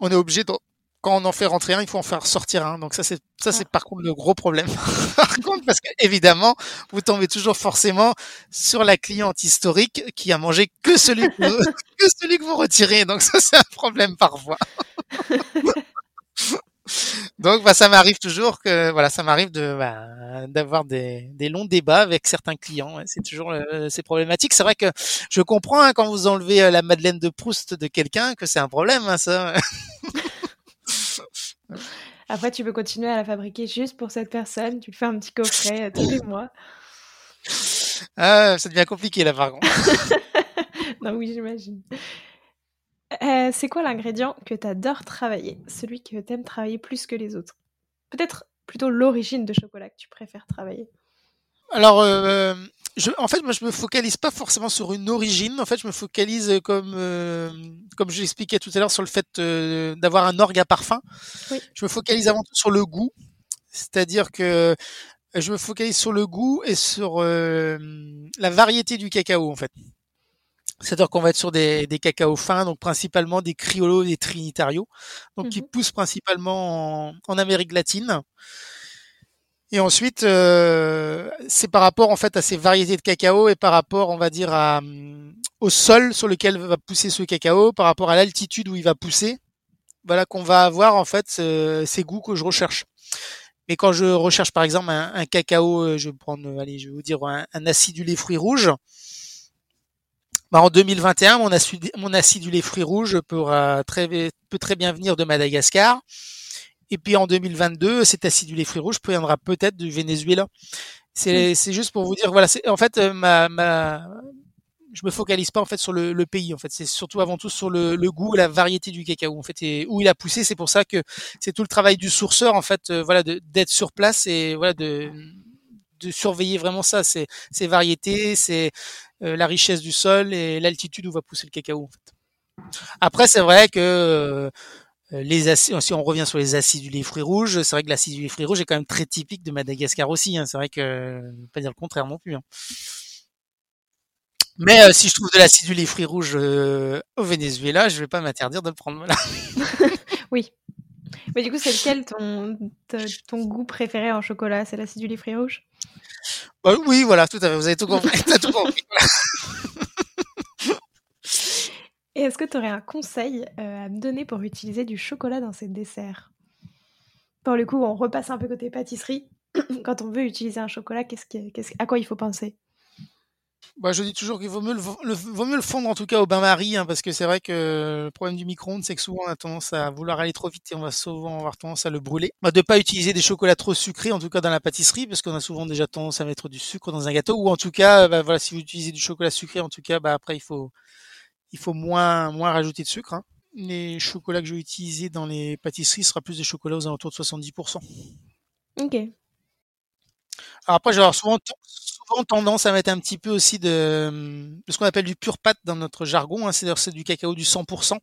on est obligé de quand on en fait rentrer un, il faut en faire sortir un. Donc ça c'est ça c'est par contre le gros problème. par contre parce que évidemment, vous tombez toujours forcément sur la cliente historique qui a mangé que celui que, vous, que celui que vous retirez. Donc ça c'est un problème parfois. Donc bah, ça m'arrive toujours que voilà, ça m'arrive de bah, d'avoir des, des longs débats avec certains clients. C'est toujours euh, c'est problématique. C'est vrai que je comprends hein, quand vous enlevez euh, la Madeleine de Proust de quelqu'un que c'est un problème hein, ça. Après, tu peux continuer à la fabriquer juste pour cette personne. Tu fais un petit coffret euh, tous les mois. Ah, ça devient compliqué là, par contre. non, oui, j'imagine. Euh, c'est quoi l'ingrédient que tu adores travailler? Celui que tu aimes travailler plus que les autres? Peut-être plutôt l'origine de chocolat que tu préfères travailler Alors, euh, je, en fait, moi, je me focalise pas forcément sur une origine. En fait, je me focalise comme, euh, comme je l'expliquais tout à l'heure sur le fait euh, d'avoir un orgue à parfum. Oui. Je me focalise avant tout sur le goût. C'est-à-dire que je me focalise sur le goût et sur euh, la variété du cacao, en fait. C'est-à-dire qu'on va être sur des, des cacaos fins, donc principalement des criollo et des trinitario, donc qui Mhm. poussent principalement en, en Amérique latine. Et ensuite, euh, c'est par rapport en fait à ces variétés de cacao et par rapport, on va dire, à, hum, au sol sur lequel va pousser ce cacao, par rapport à l'altitude où il va pousser, voilà qu'on va avoir en fait ce- ces goûts que je recherche. Mais quand je recherche par exemple un, cacao, euh, je vais prendre, euh, allez, je vais vous dire un, acidulé fruits rouges. Bah, en 2021, mon, acidulé, mon acidulé fruits rouges euh, peut très bien venir de Madagascar. Et puis en 2022, cet acidulé fruits rouges viendra peut-être du Venezuela. C'est c'est juste pour vous dire, voilà, en fait euh, ma, ma, je me focalise pas en fait sur le, le pays. En fait, c'est surtout avant tout sur le, le goût, et la variété du cacao. En fait, et où il a poussé. C'est pour ça que c'est tout le travail du sourceur en fait, euh, voilà, d'être sur place et voilà de de surveiller vraiment ça, ces, ces variétés, c'est euh, la richesse du sol et l'altitude où va pousser le cacao. En fait. Après, c'est vrai que euh, les acides, si on revient sur les acidulés fruits rouges, c'est vrai que l'acidulé fruits rouges est quand même très typique de Madagascar aussi. Hein. C'est vrai que, je vais pas dire le contraire non plus. Hein. Mais euh, si je trouve de l'acidulé fruits rouges euh, au Venezuela, je vais pas m'interdire de le prendre. Voilà. Oui. Mais du coup, c'est lequel ton, goût préféré en chocolat? C'est l'acidulé fruits rouges? Bah, oui, voilà, tout à fait. Vous avez tout compris. T'as tout compris. Et est-ce que tu aurais un conseil euh, à me donner pour utiliser du chocolat dans ces desserts? Pour le coup, on repasse un peu côté pâtisserie. Quand on veut utiliser un chocolat, à quoi il faut penser? Bah, je dis toujours qu'il vaut mieux le, le, vaut mieux le fondre en tout cas au bain-marie, hein, parce que c'est vrai que le problème du micro-ondes, c'est que souvent on a tendance à vouloir aller trop vite et on va souvent avoir tendance à le brûler. Bah, de pas utiliser des chocolats trop sucrés, en tout cas dans la pâtisserie, parce qu'on a souvent déjà tendance à mettre du sucre dans un gâteau, ou en tout cas, bah, voilà, si vous utilisez du chocolat sucré, en tout cas, bah, après il faut, il faut moins, moins rajouter de sucre. Hein. Les chocolats que je vais utiliser dans les pâtisseries sera plus des chocolats aux alentours de 70%. Ok. Alors après, j'ai souvent, souvent tendance à mettre un petit peu aussi de, de ce qu'on appelle du pur pâte dans notre jargon, hein, c'est-à-dire c'est du cacao du 100%,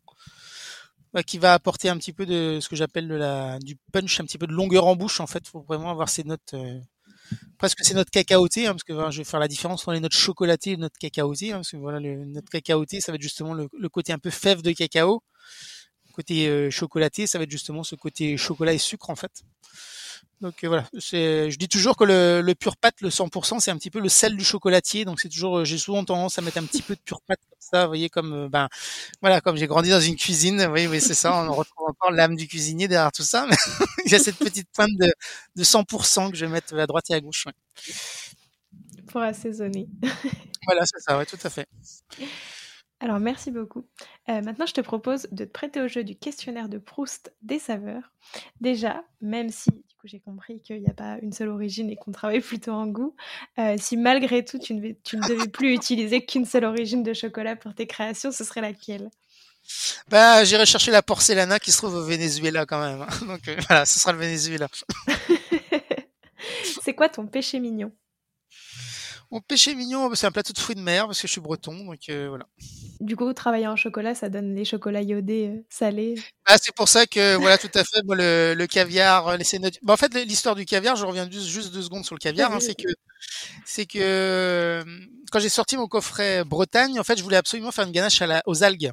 bah, qui va apporter un petit peu de ce que j'appelle de la, du punch, un petit peu de longueur en bouche en fait. faut vraiment avoir ces notes, euh, presque ces notes cacaotées, hein, parce que je vais faire la différence entre les notes chocolatées et les notes cacaotées, hein, parce que voilà, le note cacaoté, ça va être justement le, le côté un peu fève de cacao. Côté euh, chocolaté, ça va être justement ce côté chocolat et sucre en fait. Donc euh, voilà, c'est, je dis toujours que le, le pur pâte, le 100%, c'est un petit peu le sel du chocolatier. Donc c'est toujours, j'ai souvent tendance à mettre un petit peu de pur pâte comme ça, vous voyez, comme euh, ben voilà, comme j'ai grandi dans une cuisine, oui, oui, c'est ça, on retrouve encore l'âme du cuisinier derrière tout ça. Mais il y a cette petite pointe de, de 100% que je vais mettre à droite et à gauche. Ouais. Pour assaisonner. voilà, c'est ça, ouais, tout à fait. Alors merci beaucoup. Euh, maintenant, je te propose de te prêter au jeu du questionnaire de Proust des saveurs. Déjà, même si du coup j'ai compris qu'il n'y a pas une seule origine et qu'on travaille plutôt en goût, euh, si malgré tout tu ne, tu ne devais plus utiliser qu'une seule origine de chocolat pour tes créations, ce serait laquelle? Bah, j'irai chercher la porcelana qui se trouve au Venezuela quand même. hein. Donc euh, voilà, ce sera le Venezuela. C'est quoi ton péché mignon? Mon péché mignon, c'est un plateau de fruits de mer parce que je suis breton, donc euh, voilà. Du coup, travailler en chocolat, ça donne les chocolats iodés euh, salés. Ah, c'est pour ça que voilà, tout à fait. Le, le caviar, euh, les notes. Bah, en fait, l'histoire du caviar, je reviens juste, juste deux secondes sur le caviar. Hein, c'est que c'est que quand j'ai sorti mon coffret Bretagne, en fait, je voulais absolument faire une ganache à la, aux algues.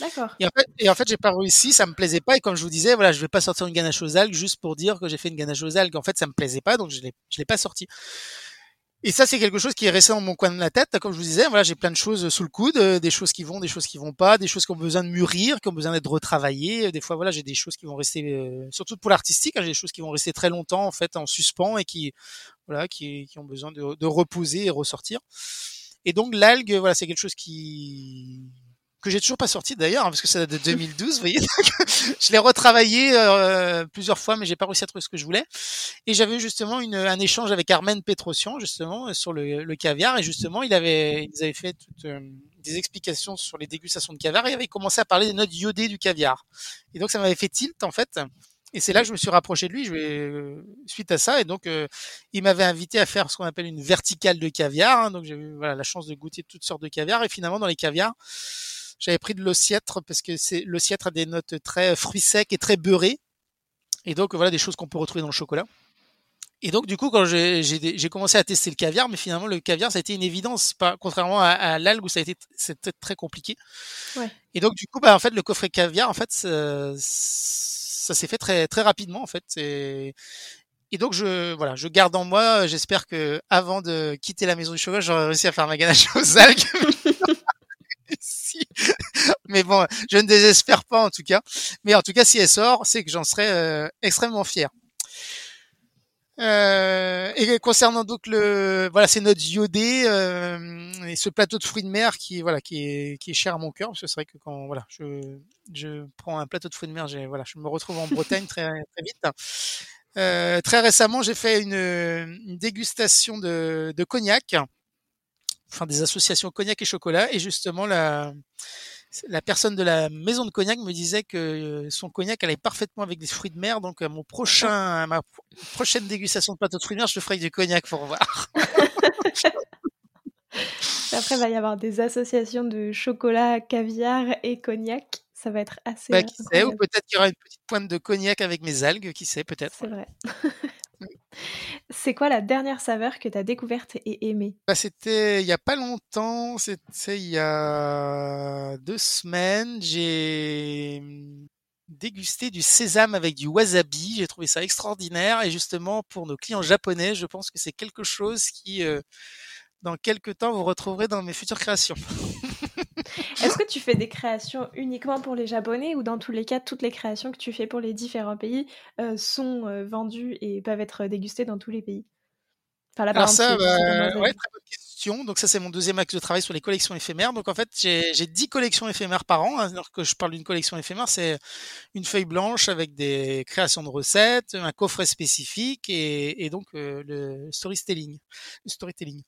D'accord. Et en fait, et en fait, j'ai pas réussi, ça me plaisait pas. Et comme je vous disais, voilà, je vais pas sortir une ganache aux algues juste pour dire que j'ai fait une ganache aux algues. En fait, ça me plaisait pas, donc je l'ai, je l'ai pas sorti. Et ça, c'est quelque chose qui est resté dans mon coin de la tête. Comme je vous disais, voilà, j'ai plein de choses sous le coude, euh, des choses qui vont, des choses qui vont pas, des choses qui ont besoin de mûrir, qui ont besoin d'être retravaillées. Des fois, voilà, j'ai des choses qui vont rester, euh, surtout pour l'artistique, hein, j'ai des choses qui vont rester très longtemps en fait en suspens et qui, voilà, qui, qui ont besoin de, de reposer et ressortir. Et donc l'algue, voilà, c'est quelque chose qui que j'ai toujours pas sorti d'ailleurs, hein, parce que ça date de 2012, vous voyez. je l'ai retravaillé euh, plusieurs fois, mais j'ai pas réussi à trouver ce que je voulais. Et j'avais justement une, un échange avec Armen Petrosian, justement, sur le, le, caviar, et justement, il avait, ils avaient fait toutes, euh, des explications sur les dégustations de caviar, et il avait commencé à parler des notes iodées du caviar. Et donc, ça m'avait fait tilt, en fait. Et c'est là que je me suis rapproché de lui je vais, euh, suite à ça. Et donc, euh, il m'avait invité à faire ce qu'on appelle une verticale de caviar. Hein. donc, j'ai eu voilà, la chance de goûter toutes sortes de caviar. Et finalement, dans les caviars, j'avais pris de l'ossiètre parce que c'est l'ossiètre a des notes très fruits secs et très beurrés. Et donc voilà des choses qu'on peut retrouver dans le chocolat. Et donc du coup quand j'ai commencé à tester le caviar, mais finalement le caviar ça a été une évidence, pas contrairement à, l'algue où ça a été c'était très compliqué. Ouais. Et donc du coup bah en fait le coffret caviar en fait ça, ça s'est fait très très rapidement en fait. Et, et donc je voilà, je garde en moi. J'espère que avant de quitter la maison du chocolat, j'aurai réussi à faire ma ganache aux algues. Mais bon, je ne désespère pas en tout cas. Mais en tout cas, si elle sort, c'est que j'en serai euh, extrêmement fier. Euh, et concernant donc le voilà c'est notre iodé euh, et ce plateau de fruits de mer qui voilà qui est qui est cher à mon cœur parce que c'est vrai que quand voilà je je prends un plateau de fruits de mer j'ai voilà je me retrouve en Bretagne très très vite euh, très récemment j'ai fait une, une dégustation de, de cognac enfin des associations cognac et chocolat et justement la la personne de la maison de cognac me disait que euh, son cognac allait parfaitement avec des fruits de mer. Donc, à mon prochain, ma prochaine dégustation de plateau de fruits de mer, je ferai du cognac pour voir. Après, il va y avoir des associations de chocolat, caviar et cognac. Ça va être assez. Bah, qui sait, ou peut-être qu'il y aura une petite pointe de cognac avec mes algues, qui sait, peut-être. C'est vrai. C'est quoi la dernière saveur que tu as découverte et aimée? Bah, C'était il y a pas longtemps, c'était il y a deux semaines. J'ai dégusté du sésame avec du wasabi. J'ai trouvé ça extraordinaire et justement pour nos clients japonais, je pense que c'est quelque chose qui, euh, dans quelques temps, vous retrouverez dans mes futures créations. Est-ce que tu fais des créations uniquement pour les Japonais ou dans tous les cas, toutes les créations que tu fais pour les différents pays euh, sont euh, vendues et peuvent être dégustées dans tous les pays? Enfin, là, Alors ça, bah, ouais, très bonne question. Donc ça, c'est mon deuxième axe de travail sur les collections éphémères. Donc en fait, j'ai 10 collections éphémères par an. Alors que je parle d'une collection éphémère, c'est une feuille blanche avec des créations de recettes, un coffret spécifique et, et donc euh, le storytelling. Le storytelling.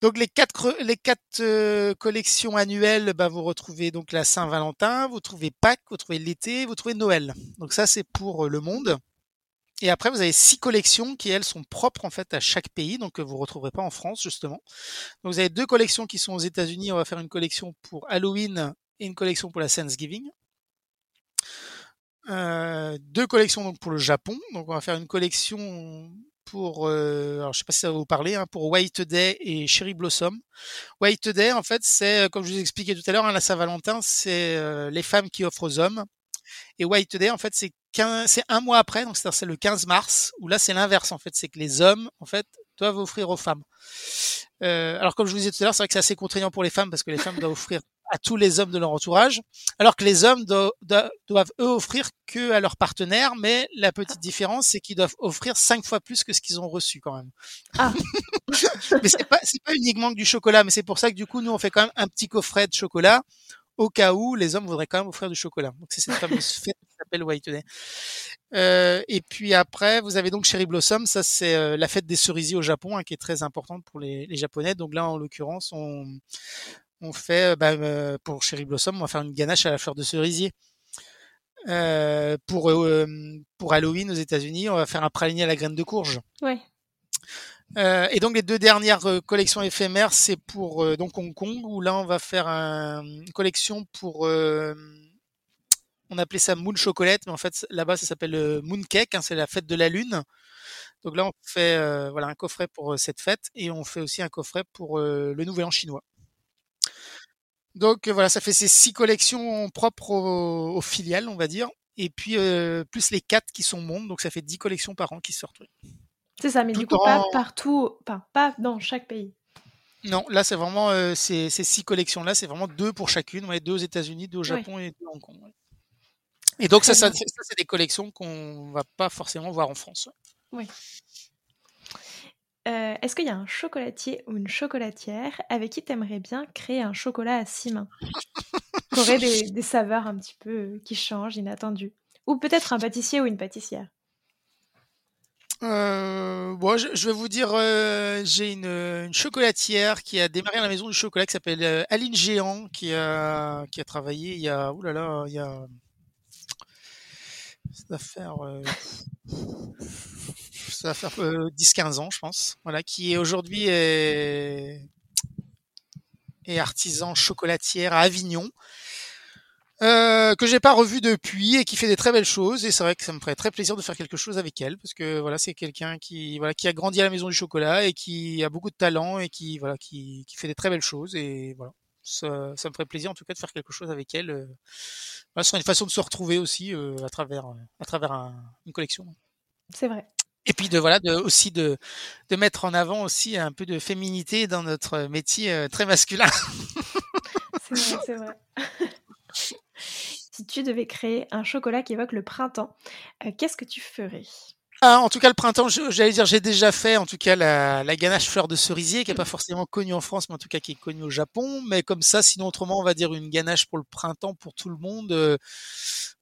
Donc les quatre les quatre euh, collections annuelles, bah, vous retrouvez donc la Saint-Valentin, vous trouvez Pâques, vous trouvez l'été, vous trouvez Noël. Donc ça c'est pour euh, le monde. Et après vous avez six collections qui elles sont propres en fait à chaque pays, donc que vous retrouverez pas en France justement. Donc vous avez deux collections qui sont aux États-Unis. On va faire une collection pour Halloween et une collection pour la Thanksgiving. Euh, deux collections donc pour le Japon. Donc on va faire une collection pour, euh, alors je sais pas si ça va vous parler, hein, pour White Day et Cherry Blossom. White Day, en fait, c'est, euh, comme je vous expliquais tout à l'heure, hein, la Saint-Valentin, c'est euh, les femmes qui offrent aux hommes. Et White Day, en fait, c'est c'est un mois après, donc c'est le 15 mars, où là c'est l'inverse, en fait, c'est que les hommes, en fait, doivent offrir aux femmes. Euh, alors comme je vous disais tout à l'heure, c'est vrai que c'est assez contraignant pour les femmes parce que les femmes doivent offrir à tous les hommes de leur entourage, alors que les hommes doivent eux offrir que à leurs partenaires, mais la petite différence c'est qu'ils doivent offrir cinq fois plus que ce qu'ils ont reçu quand même. Ah. mais c'est pas c'est pas uniquement que du chocolat, mais c'est pour ça que du coup nous on fait quand même un petit coffret de chocolat au cas où les hommes voudraient quand même offrir du chocolat. Donc c'est cette fameuse fête qui s'appelle White Day. Euh, et puis après, vous avez donc Cherry Blossom, ça c'est euh, la fête des cerisiers au Japon, hein, qui est très importante pour les, les Japonais. Donc là, en l'occurrence, on, on fait, euh, bah, euh, pour Cherry Blossom, on va faire une ganache à la fleur de cerisier. Euh, pour, pour Halloween aux États-Unis, on va faire un praliné à la graine de courge. Ouais. Euh, et donc les deux dernières collections éphémères, c'est pour donc Hong Kong où là on va faire un, une collection pour on appelait ça Moon Chocolate, mais en fait là-bas ça s'appelle Moon Cake, hein, c'est la fête de la lune. Donc là on fait voilà un coffret pour cette fête et on fait aussi un coffret pour le Nouvel An chinois. Donc voilà, ça fait ces six collections propres aux, filiales, on va dire, et puis euh, plus les quatre qui sont mondes, donc ça fait dix collections par an qui sortent. C'est ça, mais du coup pas partout, pas, dans chaque pays. Non, là c'est vraiment euh, ces, six collections là, c'est vraiment deux pour chacune, ouais, deux aux États-Unis, deux au Japon et deux à Hong Kong. Et donc ça, ça, c'est des collections qu'on va pas forcément voir en France. Oui. Euh, est-ce qu'il y a un chocolatier ou une chocolatière avec qui tu aimerais bien créer un chocolat à six mains Qui aurait des, des saveurs un petit peu euh, qui changent, inattendues. Ou peut-être un pâtissier ou une pâtissière. Euh, bon, je, je vais vous dire, euh, j'ai une, une chocolatière qui a démarré à la maison du chocolat qui s'appelle euh, Aline Géant, qui a, qui a travaillé il y a, là, il y a, ça va faire, euh, faire euh, 10-15 ans, je pense. Voilà, qui aujourd'hui est, est artisan chocolatière à Avignon. Euh, que j'ai pas revu depuis et qui fait des très belles choses et c'est vrai que ça me ferait très plaisir de faire quelque chose avec elle parce que voilà c'est quelqu'un qui voilà qui a grandi à la maison du chocolat et qui a beaucoup de talent et qui voilà qui, qui fait des très belles choses et voilà ça, ça me ferait plaisir en tout cas de faire quelque chose avec elle euh. voilà, ce serait une façon de se retrouver aussi euh, à travers à travers un- une collection C'est vrai. et puis de voilà de aussi de de mettre en avant aussi un peu de féminité dans notre métier euh, très masculin C'est vrai, c'est vrai. si tu devais créer un chocolat qui évoque le printemps, euh, qu'est-ce que tu ferais? Ah, en tout cas, le printemps, j'allais dire, j'ai déjà fait, en tout cas, la, la ganache fleur de cerisier, qui est pas forcément connue en France, mais en tout cas qui est connue au Japon. Mais comme ça, sinon, autrement, on va dire une ganache pour le printemps, pour tout le monde. Euh,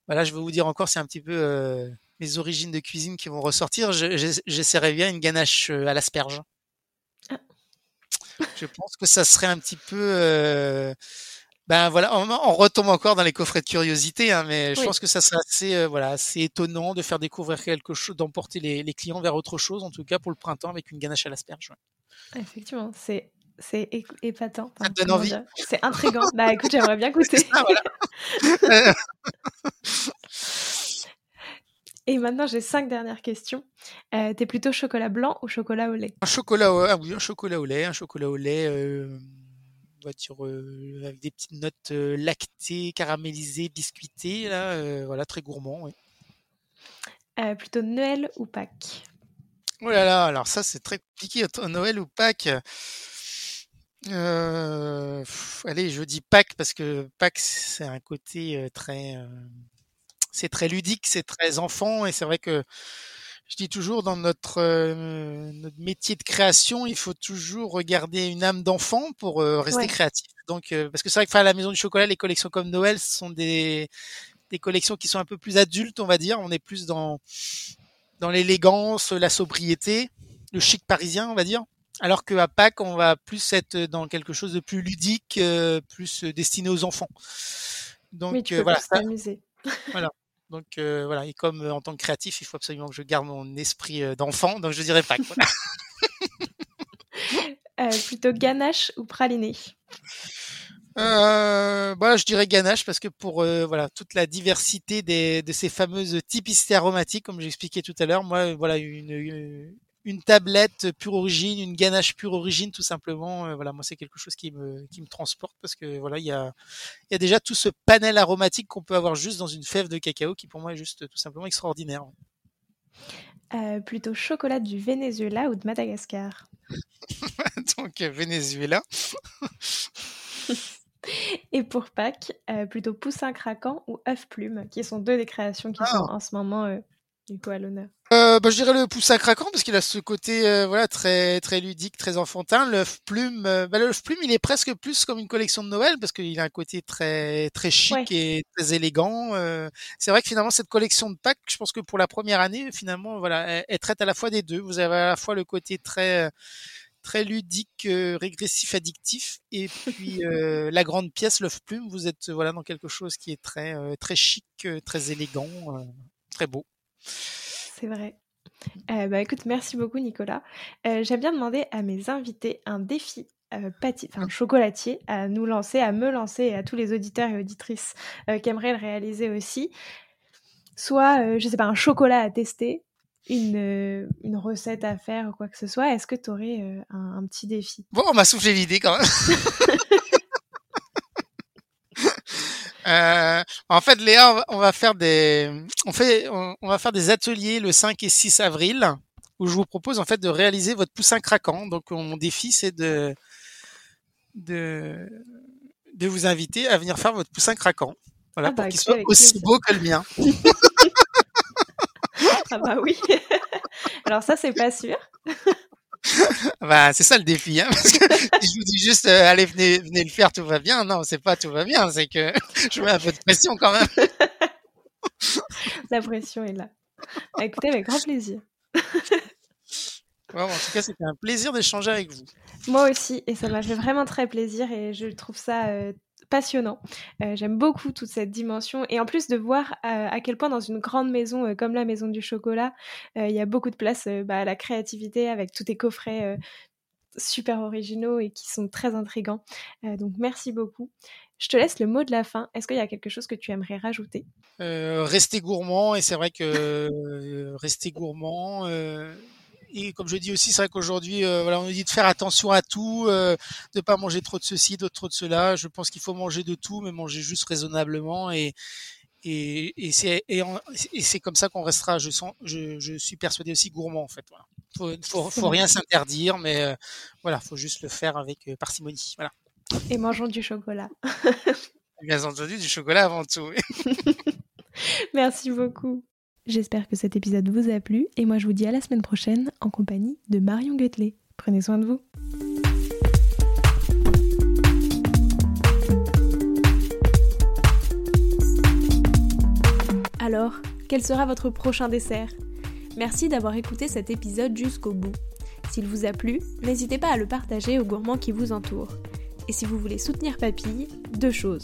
voilà, je vais vous dire encore, c'est un petit peu euh, mes origines de cuisine qui vont ressortir. Je- j'ess- J'essaierais bien une ganache euh, à l'asperge. Ah. Je pense que ça serait un petit peu... euh, ben voilà, on, on retombe encore dans les coffrets de curiosité, hein, mais je Oui. pense que ça serait assez, euh, voilà, assez étonnant de faire découvrir quelque chose, d'emporter les, les clients vers autre chose, en tout cas pour le printemps avec une ganache à l'asperge. ouais. Effectivement, c'est c'est épatant. Ça te donne envie C'est intriguant. bah écoute, j'aimerais bien goûter. Voilà. Euh, Et maintenant, j'ai cinq dernières questions. Euh, T'es plutôt chocolat blanc ou chocolat au lait? Un chocolat, au, ah oui, un chocolat au lait, un chocolat au lait, euh, dire euh, avec des petites notes euh, lactées, caramélisées, biscuitées, là, euh, voilà, très gourmand. Euh, Plutôt Noël ou Pâques? Oh là là, alors ça c'est très compliqué, entre Noël ou Pâques. Euh, pff, allez, je dis Pâques parce que Pâques c'est un côté euh, très, euh, c'est très ludique, c'est très enfant et c'est vrai que je dis toujours dans notre euh, notre métier de création, il faut toujours regarder une âme d'enfant pour euh, rester Ouais. créatif. Donc euh, parce que c'est vrai que enfin, à la Maison du Chocolat, les collections comme Noël ce sont des des collections qui sont un peu plus adultes, on va dire. On est plus dans dans l'élégance, la sobriété, le chic parisien, on va dire. Alors qu'à Pâques, on va plus être dans quelque chose de plus ludique, euh, plus destiné aux enfants. Donc Oui, tu euh, peux voilà, plus voilà. Donc euh, voilà, et comme euh, en tant que créatif, il faut absolument que je garde mon esprit euh, d'enfant, donc je dirais Pâques. Voilà. Plutôt ganache ou praliné? Euh, voilà, je dirais ganache parce que pour voilà toute la diversité des, de ces fameuses typicités aromatiques, comme j'expliquais tout à l'heure, moi voilà une, une une tablette pure origine, une ganache pure origine, tout simplement. euh, voilà, moi c'est quelque chose qui me qui me transporte parce que voilà il y a il y a déjà tout ce panel aromatique qu'on peut avoir juste dans une fève de cacao qui pour moi est juste tout simplement extraordinaire. Euh, Plutôt chocolat du Venezuela ou de Madagascar? Donc Venezuela. Et pour Pâques, euh, plutôt poussin craquant ou œuf plume, qui sont deux des créations qui Ah. sont en ce moment euh, du coup à l'honneur. Euh, bah, je dirais le poussin craquant parce qu'il a ce côté euh, voilà très très ludique, très enfantin. L'œuf plume, euh, bah, l'œuf plume, il est presque plus comme une collection de Noël parce qu'il a un côté très très chic Ouais. et très élégant. Euh, c'est vrai que finalement cette collection de Pâques, je pense que pour la première année, finalement, voilà, elle, elle traite à la fois des deux. Vous avez à la fois le côté très très ludique, euh, régressif, addictif, et puis euh, la grande pièce, l'œuf plume, vous êtes voilà dans quelque chose qui est très euh, très chic, très élégant, euh, très beau. C'est vrai. Euh, bah écoute, merci beaucoup Nicolas. Euh, J'aime bien demander à mes invités un défi euh, pâti- enfin, chocolatier à nous lancer, à me lancer et à tous les auditeurs et auditrices euh, qui aimeraient le réaliser aussi. Soit, je sais pas, un chocolat à tester, une, une recette à faire ou quoi que ce soit. Est-ce que tu aurais un, un petit défi? Bon, on m'a soufflé l'idée quand même. Euh, en fait, Léa, on va- faire des, on fait, on, on va faire des ateliers le 5 et 6 avril où je vous propose en fait de réaliser votre poussin craquant. Donc, mon défi, c'est de, de, de vous inviter à venir faire votre poussin craquant. Voilà, Ah bah, pour qu'il écoutez, soit aussi plaisir. beau que le mien. Ah bah oui Alors ça, c'est pas sûr. Bah, c'est ça le défi, hein, parce que si je vous dis juste euh, allez venez venez le faire, tout va bien. Non, c'est pas tout va bien, c'est que je mets un peu de pression quand même. La pression est là. Bah, écoutez, avec grand plaisir. En tout cas, c'était un plaisir d'échanger avec vous. Moi aussi, et ça m'a fait vraiment très plaisir et je trouve ça euh, passionnant. Euh, J'aime beaucoup toute cette dimension et en plus de voir euh, à quel point dans une grande maison euh, comme la Maison du Chocolat, il y a beaucoup de place bah, à la créativité avec tous tes coffrets super originaux et qui sont très intrigants. Donc merci beaucoup. Je te laisse le mot de la fin. Est-ce qu'il y a quelque chose que tu aimerais rajouter? Rester gourmand et c'est vrai que rester gourmand et comme je dis aussi c'est vrai qu'aujourd'hui euh, voilà on nous dit de faire attention à tout euh, de pas manger trop de ceci de trop de cela. Je pense qu'il faut manger de tout mais manger juste raisonnablement. Et et, et c'est et, en- et c'est comme ça qu'on restera. Je sens je, je suis persuadé aussi gourmand en fait voilà. Faut faut, faut rien s'interdire mais euh, voilà faut juste le faire avec euh, parcimonie voilà. Et mangeons du chocolat. bien entendu du chocolat avant tout Merci beaucoup. J'espère que cet épisode vous a plu et moi je vous dis à la semaine prochaine en compagnie de Marion Guetelet. Prenez soin de vous. Alors, quel sera votre prochain dessert? Merci d'avoir écouté cet épisode jusqu'au bout. S'il vous a plu, n'hésitez pas à le partager aux gourmands qui vous entourent. Et si vous voulez soutenir Papille, deux choses.